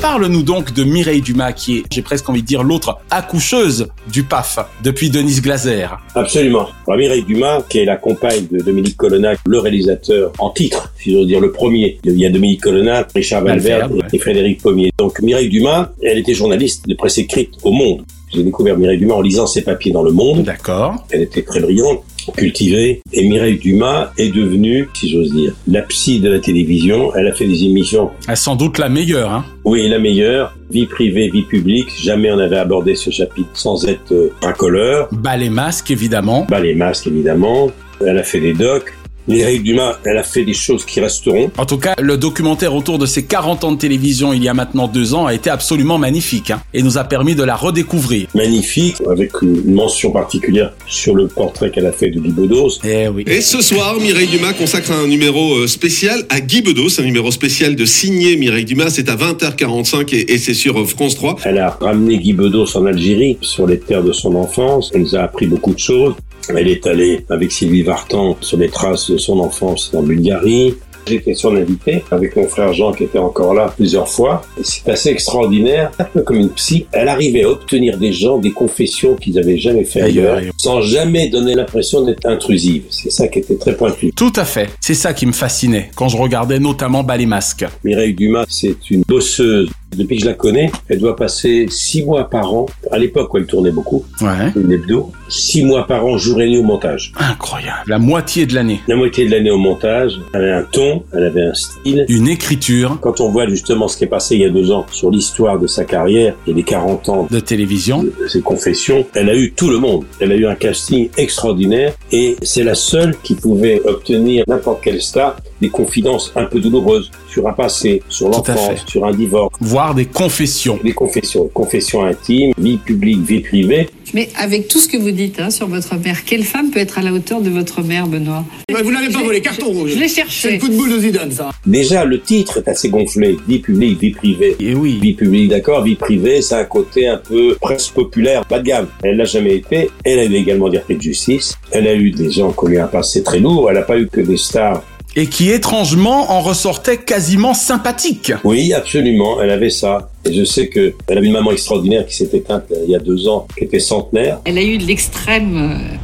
Parle-nous donc de Mireille Dumas, qui est, j'ai presque envie de dire, l'autre accoucheuse du PAF depuis Denise Glaser. Absolument. Alors, Mireille Dumas, qui est la compagne de Dominique Colonna, le réalisateur en titre, si j'ose dire le premier. Il y a Dominique Colonna, Richard Valverde Valverde, et Frédéric Pommier. Donc Mireille Dumas, elle était journaliste de presse écrite au Monde. J'ai découvert Mireille Dumas en lisant ses papiers dans Le Monde. D'accord. Elle était très brillante, cultivée. Et Mireille Dumas est devenue, si j'ose dire, la psy de la télévision. Elle a fait des émissions. Elle est sans doute la meilleure, hein. Oui, la meilleure. Vie privée, vie publique. Jamais on n'avait abordé ce chapitre sans être euh, racoleur. Bas les masques, évidemment. Bas les masques, évidemment. Elle a fait des docs. Mireille Dumas, elle a fait des choses qui resteront. En tout cas, le documentaire autour de ses 40 ans de télévision il y a maintenant deux ans a été absolument magnifique hein, et nous a permis de la redécouvrir. Magnifique, avec une mention particulière sur le portrait qu'elle a fait de Guy Bedos. Eh oui. Et ce soir, Mireille Dumas consacre un numéro euh, spécial à Guy Bedos, un numéro spécial de signé Mireille Dumas. C'est à 20h45 et, et c'est sur euh, France 3. Elle a ramené Guy Bedos en Algérie, sur les terres de son enfance. Elle nous a appris beaucoup de choses. Elle est allée avec Sylvie Vartan sur les traces de son enfance en Bulgarie. J'étais son invité avec mon frère Jean qui était encore là plusieurs fois. C'est assez extraordinaire, un peu comme une psy. Elle arrivait à obtenir des gens des confessions qu'ils n'avaient jamais fait ailleurs. sans jamais donner l'impression d'être intrusive. C'est ça qui était très pointu. Tout à fait. C'est ça qui me fascinait quand je regardais notamment Bas les masques. Mireille Dumas, c'est une bosseuse. Depuis que je la connais, elle doit passer six mois par an, à l'époque où elle tournait beaucoup, Ouais. une hebdo, six mois par an, jour et nuit au montage. Incroyable. La moitié de l'année. La moitié de l'année au montage, elle avait un ton, elle avait un style. Une écriture Quand on voit justement ce qui est passé il y a deux ans sur l'histoire de sa carrière et les 40 ans de télévision. de ses confessions, elle a eu tout le monde. Elle a eu un casting extraordinaire et c'est la seule qui pouvait obtenir n'importe quelle star des confidences un peu douloureuses sur un passé, sur l'enfance, sur un divorce. Voire des confessions. Des confessions, confessions intimes, vie publique, vie privée. Mais avec tout ce que vous dites hein, sur votre mère, quelle femme peut être à la hauteur de votre mère, Benoît? Vous n'avez pas volé carton rouge. Je l'ai C'est cherché. le coup de boule de Zidane, ça. Déjà, le titre est assez gonflé. Vie publique, vie privée. Et oui. Vie publique, d'accord. Vie privée, c'est un côté un peu presque populaire, bas de gamme. Elle l'a jamais été. Elle a eu également des de justice. Elle a eu des gens qui ont eu un passé très lourd. Elle n'a pas eu que des stars. Et qui étrangement en ressortait quasiment sympathique. Oui, absolument. Elle avait ça. Et je sais que elle avait une maman extraordinaire qui s'est éteinte euh, il y a deux ans, qui était centenaire. Elle a eu de l'extrême, euh,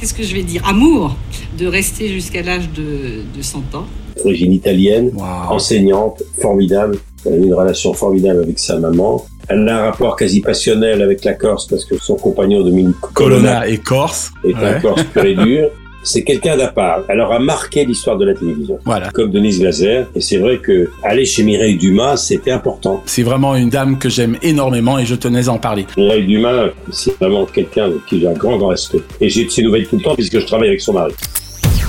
qu'est-ce que je vais dire, amour de rester jusqu'à l'âge de, de 100 ans. D'origine italienne, Wow. enseignante, formidable. Elle a eu une relation formidable avec sa maman. Elle a un rapport quasi passionnel avec la Corse parce que son compagnon Dominique Colonna Colonna et Corse. est un. Corse pur et dur. C'est quelqu'un d'à part. Elle aura marqué l'histoire de la télévision. Voilà. Comme Denise Glaser. Et c'est vrai que aller chez Mireille Dumas, c'était important. C'est vraiment une dame que j'aime énormément et je tenais à en parler. Mireille Dumas, c'est vraiment quelqu'un qui j'ai un grand, grand respect. Et j'ai de ses nouvelles tout le temps puisque je travaille avec son mari.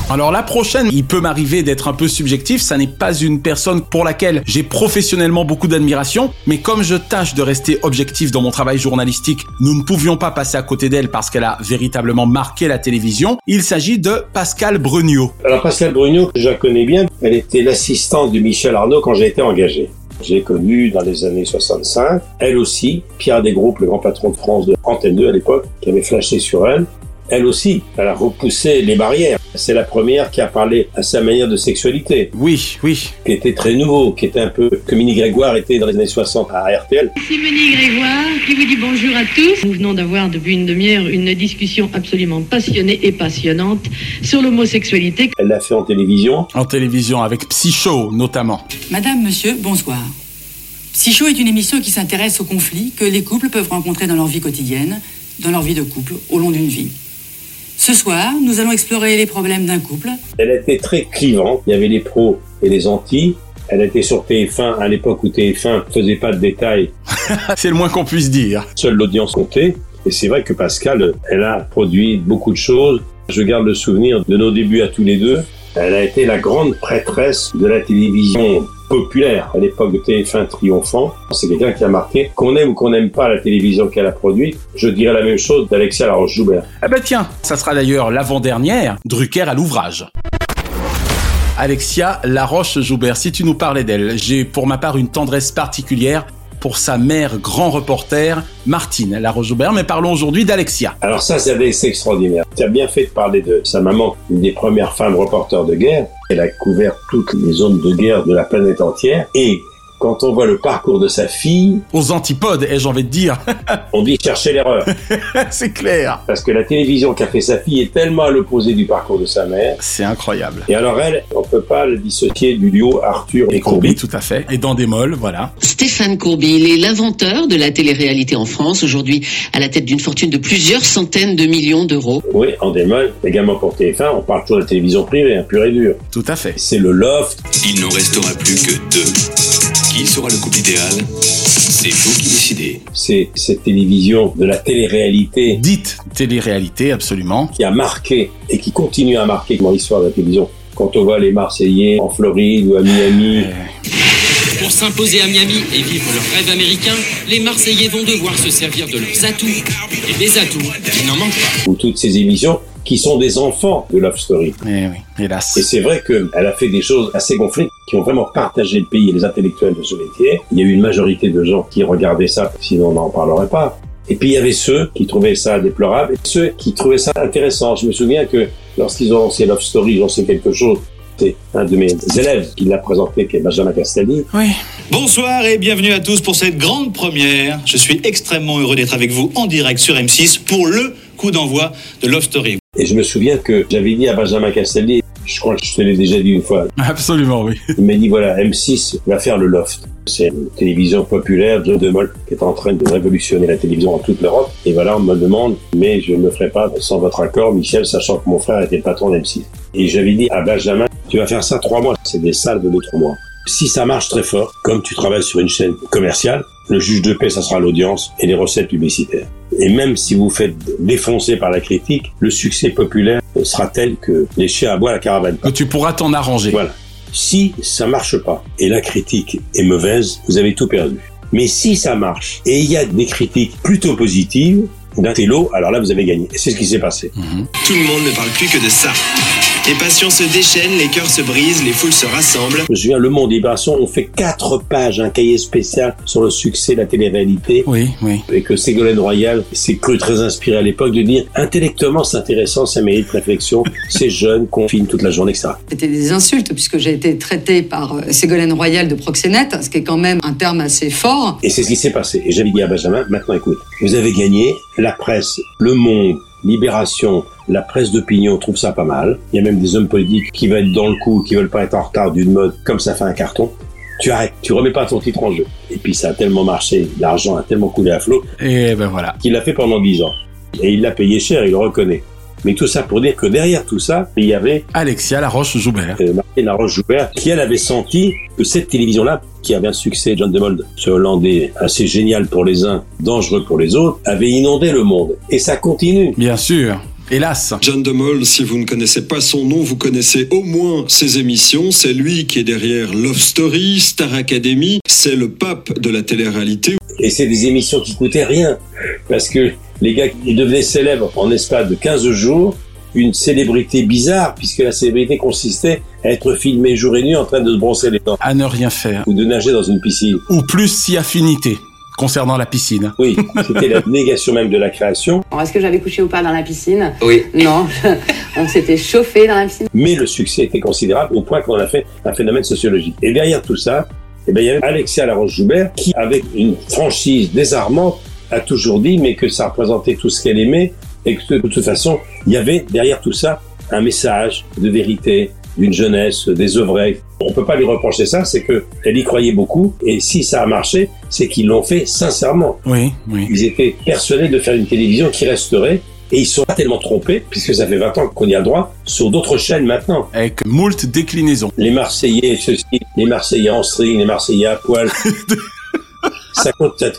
Alors la prochaine, il peut m'arriver d'être un peu subjectif, ça n'est pas une personne pour laquelle j'ai professionnellement beaucoup d'admiration, mais comme je tâche de rester objectif dans mon travail journalistique, nous ne pouvions pas passer à côté d'elle parce qu'elle a véritablement marqué la télévision. Il s'agit de Pascal Brugnaud. Alors Pascal Bruno, que je la connais bien, elle était l'assistante de Michel Arnaud quand j'ai été engagé. J'ai connu dans les années 65, elle aussi, Pierre Desgroupes, le grand patron de France de Antenne 2 à l'époque, qui avait flashé sur elle. Elle aussi, elle a repoussé les barrières. C'est la première qui a parlé à sa manière de sexualité, Oui, oui. qui était très nouveau, qui était un peu comme Mini Grégoire était dans les années 60 à RTL. Ici Monique Grégoire qui vous dit bonjour à tous. Nous venons d'avoir depuis une demi-heure une discussion absolument passionnée et passionnante sur l'homosexualité. Elle l'a fait en télévision. En télévision avec Psycho notamment. Madame, monsieur, bonsoir. Psycho est une émission qui s'intéresse aux conflits que les couples peuvent rencontrer dans leur vie quotidienne, dans leur vie de couple, au long d'une vie. Ce soir, nous allons explorer les problèmes d'un couple. Elle était très clivante. Il y avait les pros et les anti. Elle était sur TF1 à l'époque où TF1 faisait pas de détails. C'est le moins qu'on puisse dire. Seule l'audience comptait. Et c'est vrai que Pascal, elle a produit beaucoup de choses. Je garde le souvenir de nos débuts à tous les deux. Elle a été la grande prêtresse de la télévision populaire à l'époque de TF1 triomphant. C'est quelqu'un qui a marqué, qu'on aime ou qu'on n'aime pas la télévision qu'elle a produite. Je dirais la même chose d'Alexia Laroche-Joubert. Eh ben tiens, ça sera d'ailleurs l'avant-dernière, Drucker à l'ouvrage. Alexia Laroche-Joubert, si tu nous parlais d'elle, j'ai pour ma part une tendresse particulière pour sa mère grand reporter, Martine Laroche-Joubert, mais parlons aujourd'hui d'Alexia. Alors ça, c'est extraordinaire. Tu as bien fait de parler de sa maman, une des premières femmes reporters de guerre. Elle a couvert toutes les zones de guerre de la planète entière et quand on voit le parcours de sa fille... Aux antipodes, ai-je envie de dire? on dit chercher l'erreur. c'est clair. Parce que la télévision qu'a fait sa fille est tellement à l'opposé du parcours de sa mère. C'est incroyable. Et alors elle, on peut pas le dissocier du duo Arthur et, Courby. tout à fait. Et dans des molles, voilà. Stéphane Courby, il est l'inventeur de la télé-réalité en France, aujourd'hui à la tête d'une fortune de plusieurs centaines de millions d'euros. Oui, en démol, également pour TF1, on parle toujours de la télévision privée, un pur et dur. Tout à fait. C'est le loft. Il n'en restera plus que deux. Qui sera le couple idéal C'est vous qui décidez. C'est cette télévision de la télé-réalité. Dite télé-réalité, absolument. Qui a marqué et qui continue à marquer dans l'histoire de la télévision. Quand on voit les Marseillais en Floride ou à Miami. Pour s'imposer à Miami et vivre leur rêve américain, les Marseillais vont devoir se servir de leurs atouts. Et des atouts qui n'en manquent pas. Ou toutes ces émissions qui sont des enfants de Love Story. Eh oui, hélas. Et c'est vrai qu'elle a fait des choses assez gonflées qui ont vraiment partagé le pays et les intellectuels de ce métier. Il y a eu une majorité de gens qui regardaient ça, sinon on n'en parlerait pas. Et puis il y avait ceux qui trouvaient ça déplorable et ceux qui trouvaient ça intéressant. Je me souviens que lorsqu'ils ont lancé Love Story, ils ont lancé quelque chose c'est un de mes élèves qui l'a présenté, qui est Benjamin Castaldi. Oui. Bonsoir et bienvenue à tous pour cette grande première. Je suis extrêmement heureux d'être avec vous en direct sur M6 pour le coup d'envoi de Love Story. Et je me souviens que j'avais dit à Benjamin Castaldi, je crois que je te l'ai déjà dit une fois. Absolument, oui. Il m'a dit voilà, M6 va faire le loft. C'est une télévision populaire, John de Mol, qui est en train de révolutionner la télévision en toute l'Europe. Et voilà, on me demande, mais je ne le ferai pas sans votre accord, Michel, sachant que mon frère était le patron d'M6. Et j'avais dit à Benjamin, tu vas faire ça trois mois. C'est des salles de deux, trois mois. Si ça marche très fort, comme tu travailles sur une chaîne commerciale, le juge de paix, ça sera l'audience et les recettes publicitaires. Et même si vous faites défoncer par la critique, le succès populaire sera tel que les chiens aboient la caravane. Que tu pourras t'en arranger. Voilà. Si ça marche pas et la critique est mauvaise, vous avez tout perdu. Mais si ça marche et il y a des critiques plutôt positives d'un télo, alors là vous avez gagné. Et c'est ce qui s'est passé. Tout le monde ne parle plus que de ça. Les passions se déchaînent, les cœurs se brisent, les foules se rassemblent. Je me souviens, Le Monde Libération ont fait quatre pages, un cahier spécial sur le succès de la télé-réalité. Oui, oui. Et que Ségolène Royal s'est cru très inspiré à l'époque de dire intellectuellement c'est intéressant, ça mérite réflexion, c'est jeune, confine toute la journée, etc. C'était des insultes puisque j'ai été traité par euh, Ségolène Royal de proxénète, ce qui est quand même un terme assez fort. Et c'est ce qui s'est passé. Et j'avais dit à Benjamin, maintenant écoute, vous avez gagné, la presse, le monde, Libération, la presse d'opinion trouve ça pas mal. Il y a même des hommes politiques qui veulent être dans le coup, qui veulent pas être en retard d'une mode, comme ça fait un carton. Tu arrêtes, tu remets pas ton titre en jeu. Et puis ça a tellement marché, l'argent a tellement coulé à flot. Et ben voilà. Qu'il l'a fait pendant 10 ans. Et il l'a payé cher, il le reconnaît. Mais tout ça pour dire que derrière tout ça, il y avait Alexia Laroche-Joubert. Euh, Martine Laroche-Joubert, qui elle avait senti que cette télévision-là, qui avait un succès, John de Mold, ce Hollandais assez génial pour les uns, dangereux pour les autres, avait inondé le monde. Et ça continue. Bien sûr. Hélas. John de Mol, si vous ne connaissez pas son nom, vous connaissez au moins ses émissions. C'est lui qui est derrière Love Story, Star Academy. C'est le pape de la télé-réalité. Et c'est des émissions qui coûtaient rien. Parce que les gars, ils devenaient célèbres en espace de 15 jours. Une célébrité bizarre, puisque la célébrité consistait à être filmé jour et nuit en train de se brosser les dents. À ne rien faire. Ou de nager dans une piscine. Ou plus si affinité concernant la piscine. Oui, c'était la négation même de la création. Est-ce que j'avais couché ou pas dans la piscine? Oui. Non, on s'était chauffé dans la piscine. Mais le succès était considérable au point qu'on a fait un phénomène sociologique. Et derrière tout ça, eh bien, il y avait Alexia Laroche-Joubert qui, avec une franchise désarmante, a toujours dit mais que ça représentait tout ce qu'elle aimait et que de toute façon, il y avait derrière tout ça un message de vérité, d'une jeunesse, des œuvres. On peut pas lui reprocher ça, c'est que elle y croyait beaucoup et si ça a marché, c'est qu'ils l'ont fait sincèrement. Oui, oui. Ils étaient persuadés de faire une télévision qui resterait et ils sont pas tellement trompés, puisque ça fait 20 ans qu'on y a le droit, sur d'autres chaînes maintenant. Avec moult déclinaisons. Les Marseillais, ceci, les Marseillais en string, les Marseillais à poil. ça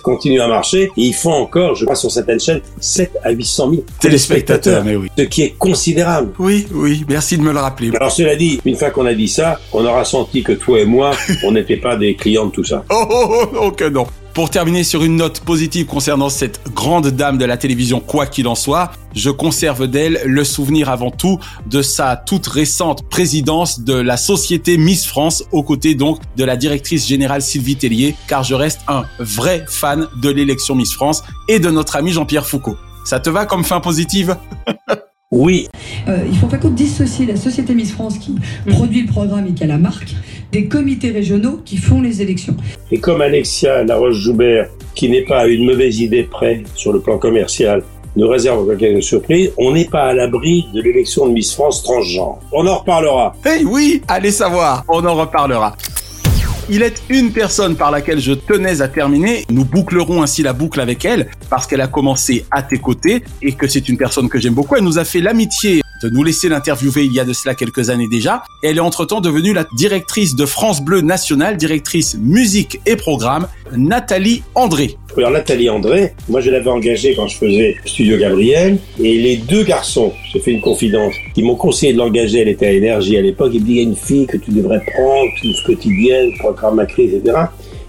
continue à marcher et ils font encore, je crois, sur certaines chaînes, 7 à 800 000 téléspectateurs. Mais oui. Ce qui est considérable. Oui, oui, merci de me le rappeler. Alors cela dit, une fois qu'on a dit ça, on aura senti que toi et moi, on n'était pas des clients de tout ça. Oh, oh, oh, oh que non. Pour terminer sur une note positive concernant cette grande dame de la télévision, quoi qu'il en soit, je conserve d'elle le souvenir avant tout de sa toute récente présidence de la société Miss France, aux côtés donc de la directrice générale Sylvie Tellier, car je reste un vrai fan de l'élection Miss France et de notre ami Jean-Pierre Foucault. Ça te va comme fin positive? Oui. Euh, il faut pas qu'on dissocier la société Miss France qui produit le programme et qui a la marque des comités régionaux qui font les élections. Et comme Alexia Laroche-Joubert, qui n'est pas à une mauvaise idée près sur le plan commercial, nous réserve quelques surprises, on n'est pas à l'abri de l'élection de Miss France transgenre. On en reparlera. Eh oui, allez savoir, on en reparlera. Il est une personne par laquelle je tenais à terminer. Nous bouclerons ainsi la boucle avec elle parce qu'elle a commencé à tes côtés et que c'est une personne que j'aime beaucoup. Elle nous a fait l'amitié de nous laisser l'interviewer il y a de cela quelques années déjà. Et elle est entre-temps devenue la directrice de France Bleu National, directrice musique et programme, Nathalie André. Alors Nathalie André, moi je l'avais engagée quand je faisais Studio Gabriel, et les deux garçons, j'ai fait une confidence, qui m'ont conseillé de l'engager, elle était à Énergie à l'époque, ils me disent il y a une fille que tu devrais prendre, plus quotidienne, programmatrice, etc.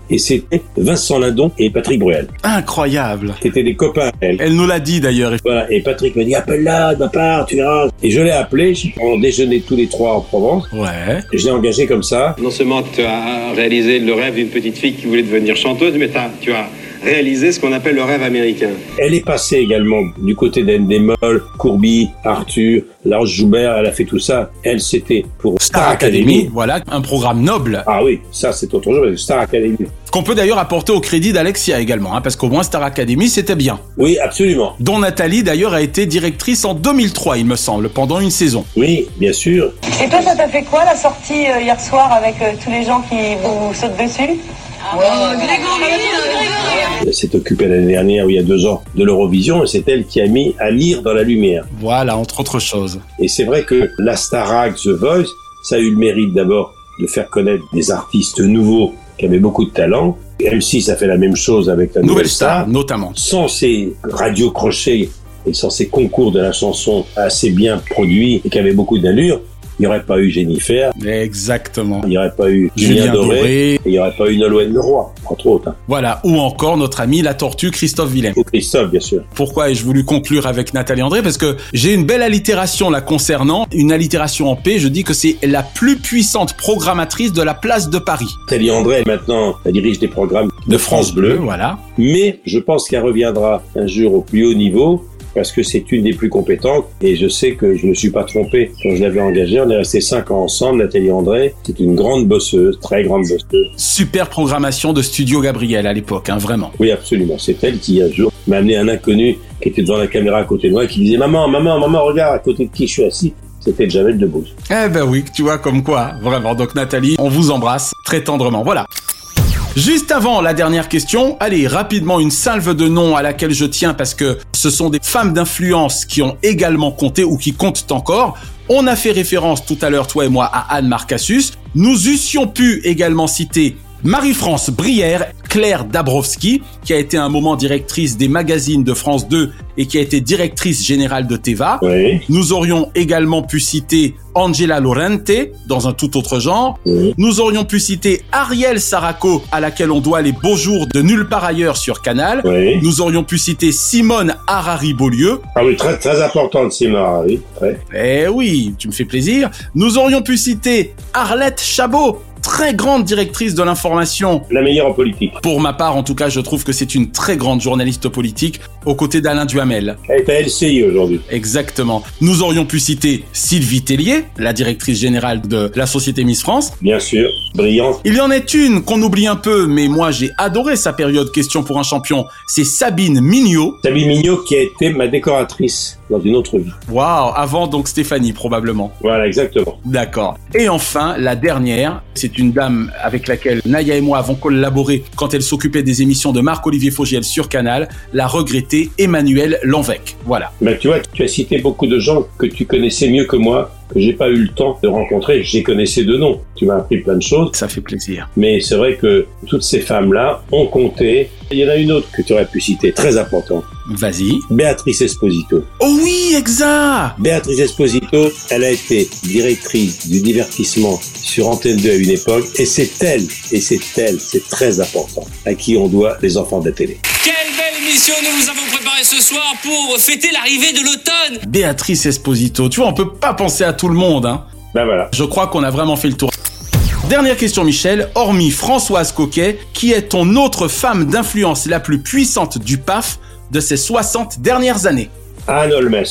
Et c'était Vincent Lindon et Patrick Bruel. Incroyable. C'était des copains, elle. Elle nous l'a dit d'ailleurs. Voilà, et Patrick m'a dit appelle-la de ma part, tu verras. Et je l'ai appelé, on déjeunait tous les trois en Provence. Ouais. Et je l'ai engagé comme ça. Non seulement tu as réalisé le rêve d'une petite fille qui voulait devenir chanteuse, mais t'as- tu as réalisé ce qu'on appelle le rêve américain. Elle est passée également du côté d'Endemol, Courby, Arthur, Laroche Joubert, elle a fait tout ça. Elle, c'était pour Star, Academy. Voilà, un programme noble. Ah oui, ça c'est autre chose, Star Academy. Qu'on peut d'ailleurs apporter au crédit d'Alexia également, hein, parce qu'au moins Star Academy c'était bien. Oui, absolument. Dont Nathalie d'ailleurs a été directrice en 2003, il me semble, pendant une saison. Oui, bien sûr. Et toi, ça t'a fait quoi la sortie euh, hier soir avec euh, tous les gens qui vous sautent dessus? Elle s'est occupée l'année dernière, ou il y a deux ans, de l'Eurovision, et c'est elle qui a mis Amir dans la lumière. Voilà, entre autres choses. Et c'est vrai que la Starac, The Voice, ça a eu le mérite d'abord de faire connaître des artistes nouveaux qui avaient beaucoup de talent. M6 a fait la même chose avec la Nouvelle Nouvelle Star, Star. notamment. Sans ces radios crochets et sans ces concours de la chanson assez bien produits et qui avaient beaucoup d'allure, il n'y aurait pas eu Jennifer, Exactement. il n'y aurait pas eu Julien Julien Doré, Doré. et il n'y aurait pas eu Nolwenn Leroy, entre autres. hein. Voilà, ou encore notre ami la tortue Christophe Willem. Ou Christophe, bien sûr. Pourquoi ai-je voulu conclure avec Nathalie André? Parce que j'ai une belle allitération la concernant, une allitération en paix. Je dis que c'est la plus puissante programmatrice de la place de Paris. Nathalie André, maintenant, elle dirige des programmes de France Bleu. Voilà. Mais je pense qu'elle reviendra un jour au plus haut niveau parce que c'est une des plus compétentes et je sais que je ne me suis pas trompé quand je l'avais engagée. On est resté cinq ans ensemble. Nathalie André, c'est une grande bosseuse, très grande bosseuse. Super programmation de Studio Gabriel à l'époque, hein, vraiment. Oui, absolument. C'est elle qui, un jour, m'a amené un inconnu qui était devant la caméra à côté de moi et qui disait Maman, maman, maman, regarde à côté de qui je suis assis. C'était Jamel Debbouze. Eh ben oui, tu vois comme quoi, vraiment. Donc Nathalie, on vous embrasse très tendrement. Voilà. Juste avant la dernière question, allez, rapidement une salve de noms à laquelle je tiens parce que ce sont des femmes d'influence qui ont également compté ou qui comptent encore. On a fait référence tout à l'heure, toi et moi, à Anne Marcassus. Nous eussions pu également citer Marie-France Brière, Claire Dabrowski, qui a été un moment directrice des magazines de France 2 et qui a été directrice générale de Teva. Oui. Nous aurions également pu citer Angela Lorente, dans un tout autre genre. Nous aurions pu citer Ariel Saraco, à laquelle on doit les beaux jours de nulle part ailleurs sur Canal. Oui. Nous aurions pu citer Simone Harari-Beaulieu. Ah oui, très, très importante, Simon. Oui, très. Eh oui, tu me fais plaisir. Nous aurions pu citer Arlette Chabot, très grande directrice de l'information. La meilleure en politique. Pour ma part, en tout cas, je trouve que c'est une très grande journaliste politique, aux côtés d'Alain Duhamel. Elle est à LCI aujourd'hui. Exactement. Nous aurions pu citer Sylvie Tellier, la directrice générale de la société Miss France. Bien sûr, brillante. Il y en est une qu'on oublie un peu, mais moi j'ai adoré sa période question pour un champion. C'est Sabine Mignot. Sabine Mignot qui a été ma décoratrice dans une autre vie. Waouh, avant donc Stéphanie probablement. Voilà, exactement. D'accord. Et enfin, la dernière, c'est une dame avec laquelle Naya et moi avons collaboré quand elle s'occupait des émissions de Marc-Olivier Fogiel sur Canal, la regrettée Emmanuel Lanvec. Voilà. Ben, tu vois, tu as cité beaucoup de gens que tu connaissais mieux que moi, que j'ai pas eu le temps de rencontrer. J'ai connaissé de nom. Tu m'as appris plein de choses. Ça fait plaisir. Mais c'est vrai que toutes ces femmes-là ont compté. Il y en a une autre que tu aurais pu citer, très importante. Vas-y. Béatrice Esposito. Oh oui, exact Béatrice Esposito, elle a été directrice du divertissement sur Antenne 2 à une époque, et c'est elle, et c'est elle, c'est très important, à qui on doit les enfants de la télé. Quelle belle émission nous vous avons préparée ce soir pour fêter l'arrivée de l'automne Béatrice Esposito. Tu vois, on peut pas penser à tout le monde, hein. Ben voilà. Je crois qu'on a vraiment fait le tour. Dernière question Michel, hormis Françoise Coquet, qui est ton autre femme d'influence la plus puissante du PAF de ces 60 dernières années? Anne Holmes.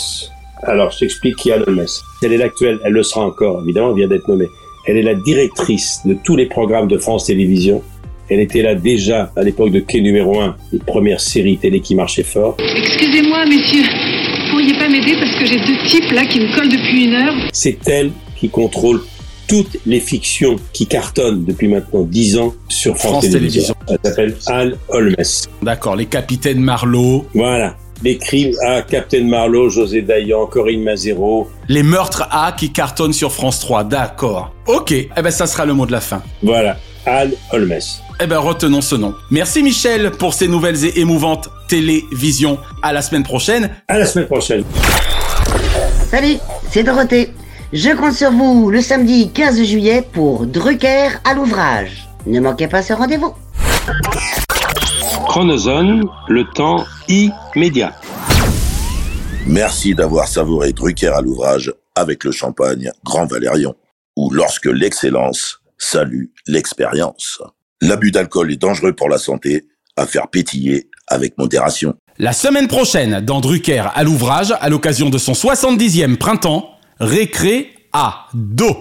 Alors, je t'explique qui est Anne Holmes. Elle est l'actuelle, elle le sera encore, évidemment, elle vient d'être nommée. Elle est la directrice de tous les programmes de France Télévisions. Elle était là déjà à l'époque de Quai numéro 1, les premières séries télé qui marchaient fort. Excusez-moi, messieurs. Vous pourriez pas m'aider parce que j'ai deux types là qui me collent depuis une heure. C'est elle qui contrôle toutes les fictions qui cartonnent depuis maintenant 10 ans sur France, France Télévisions. Elle s'appelle Anne Holmes. D'accord, les capitaines Marlowe. Voilà. Les crimes à Captain Marlowe, José Dayan, Corinne Mazero. Les meurtres A qui cartonnent sur France 3, d'accord. Ok, eh ben ça sera le mot de la fin. Voilà, Anne Holmes. Eh ben retenons ce nom. Merci Michel pour ces nouvelles et émouvantes télévisions. À la semaine prochaine. À la semaine prochaine. Salut, c'est Dorothée. Je compte sur vous le samedi 15 juillet pour Drucker à l'ouvrage. Ne manquez pas ce rendez-vous. Chronozone, le temps immédiat. Merci d'avoir savouré Drucker à l'ouvrage avec le champagne Grand Valérion, ou lorsque l'excellence salue l'expérience. L'abus d'alcool est dangereux pour la santé, à faire pétiller avec modération. La semaine prochaine, dans Drucker à l'ouvrage, à l'occasion de son 70e printemps, Récré à dos.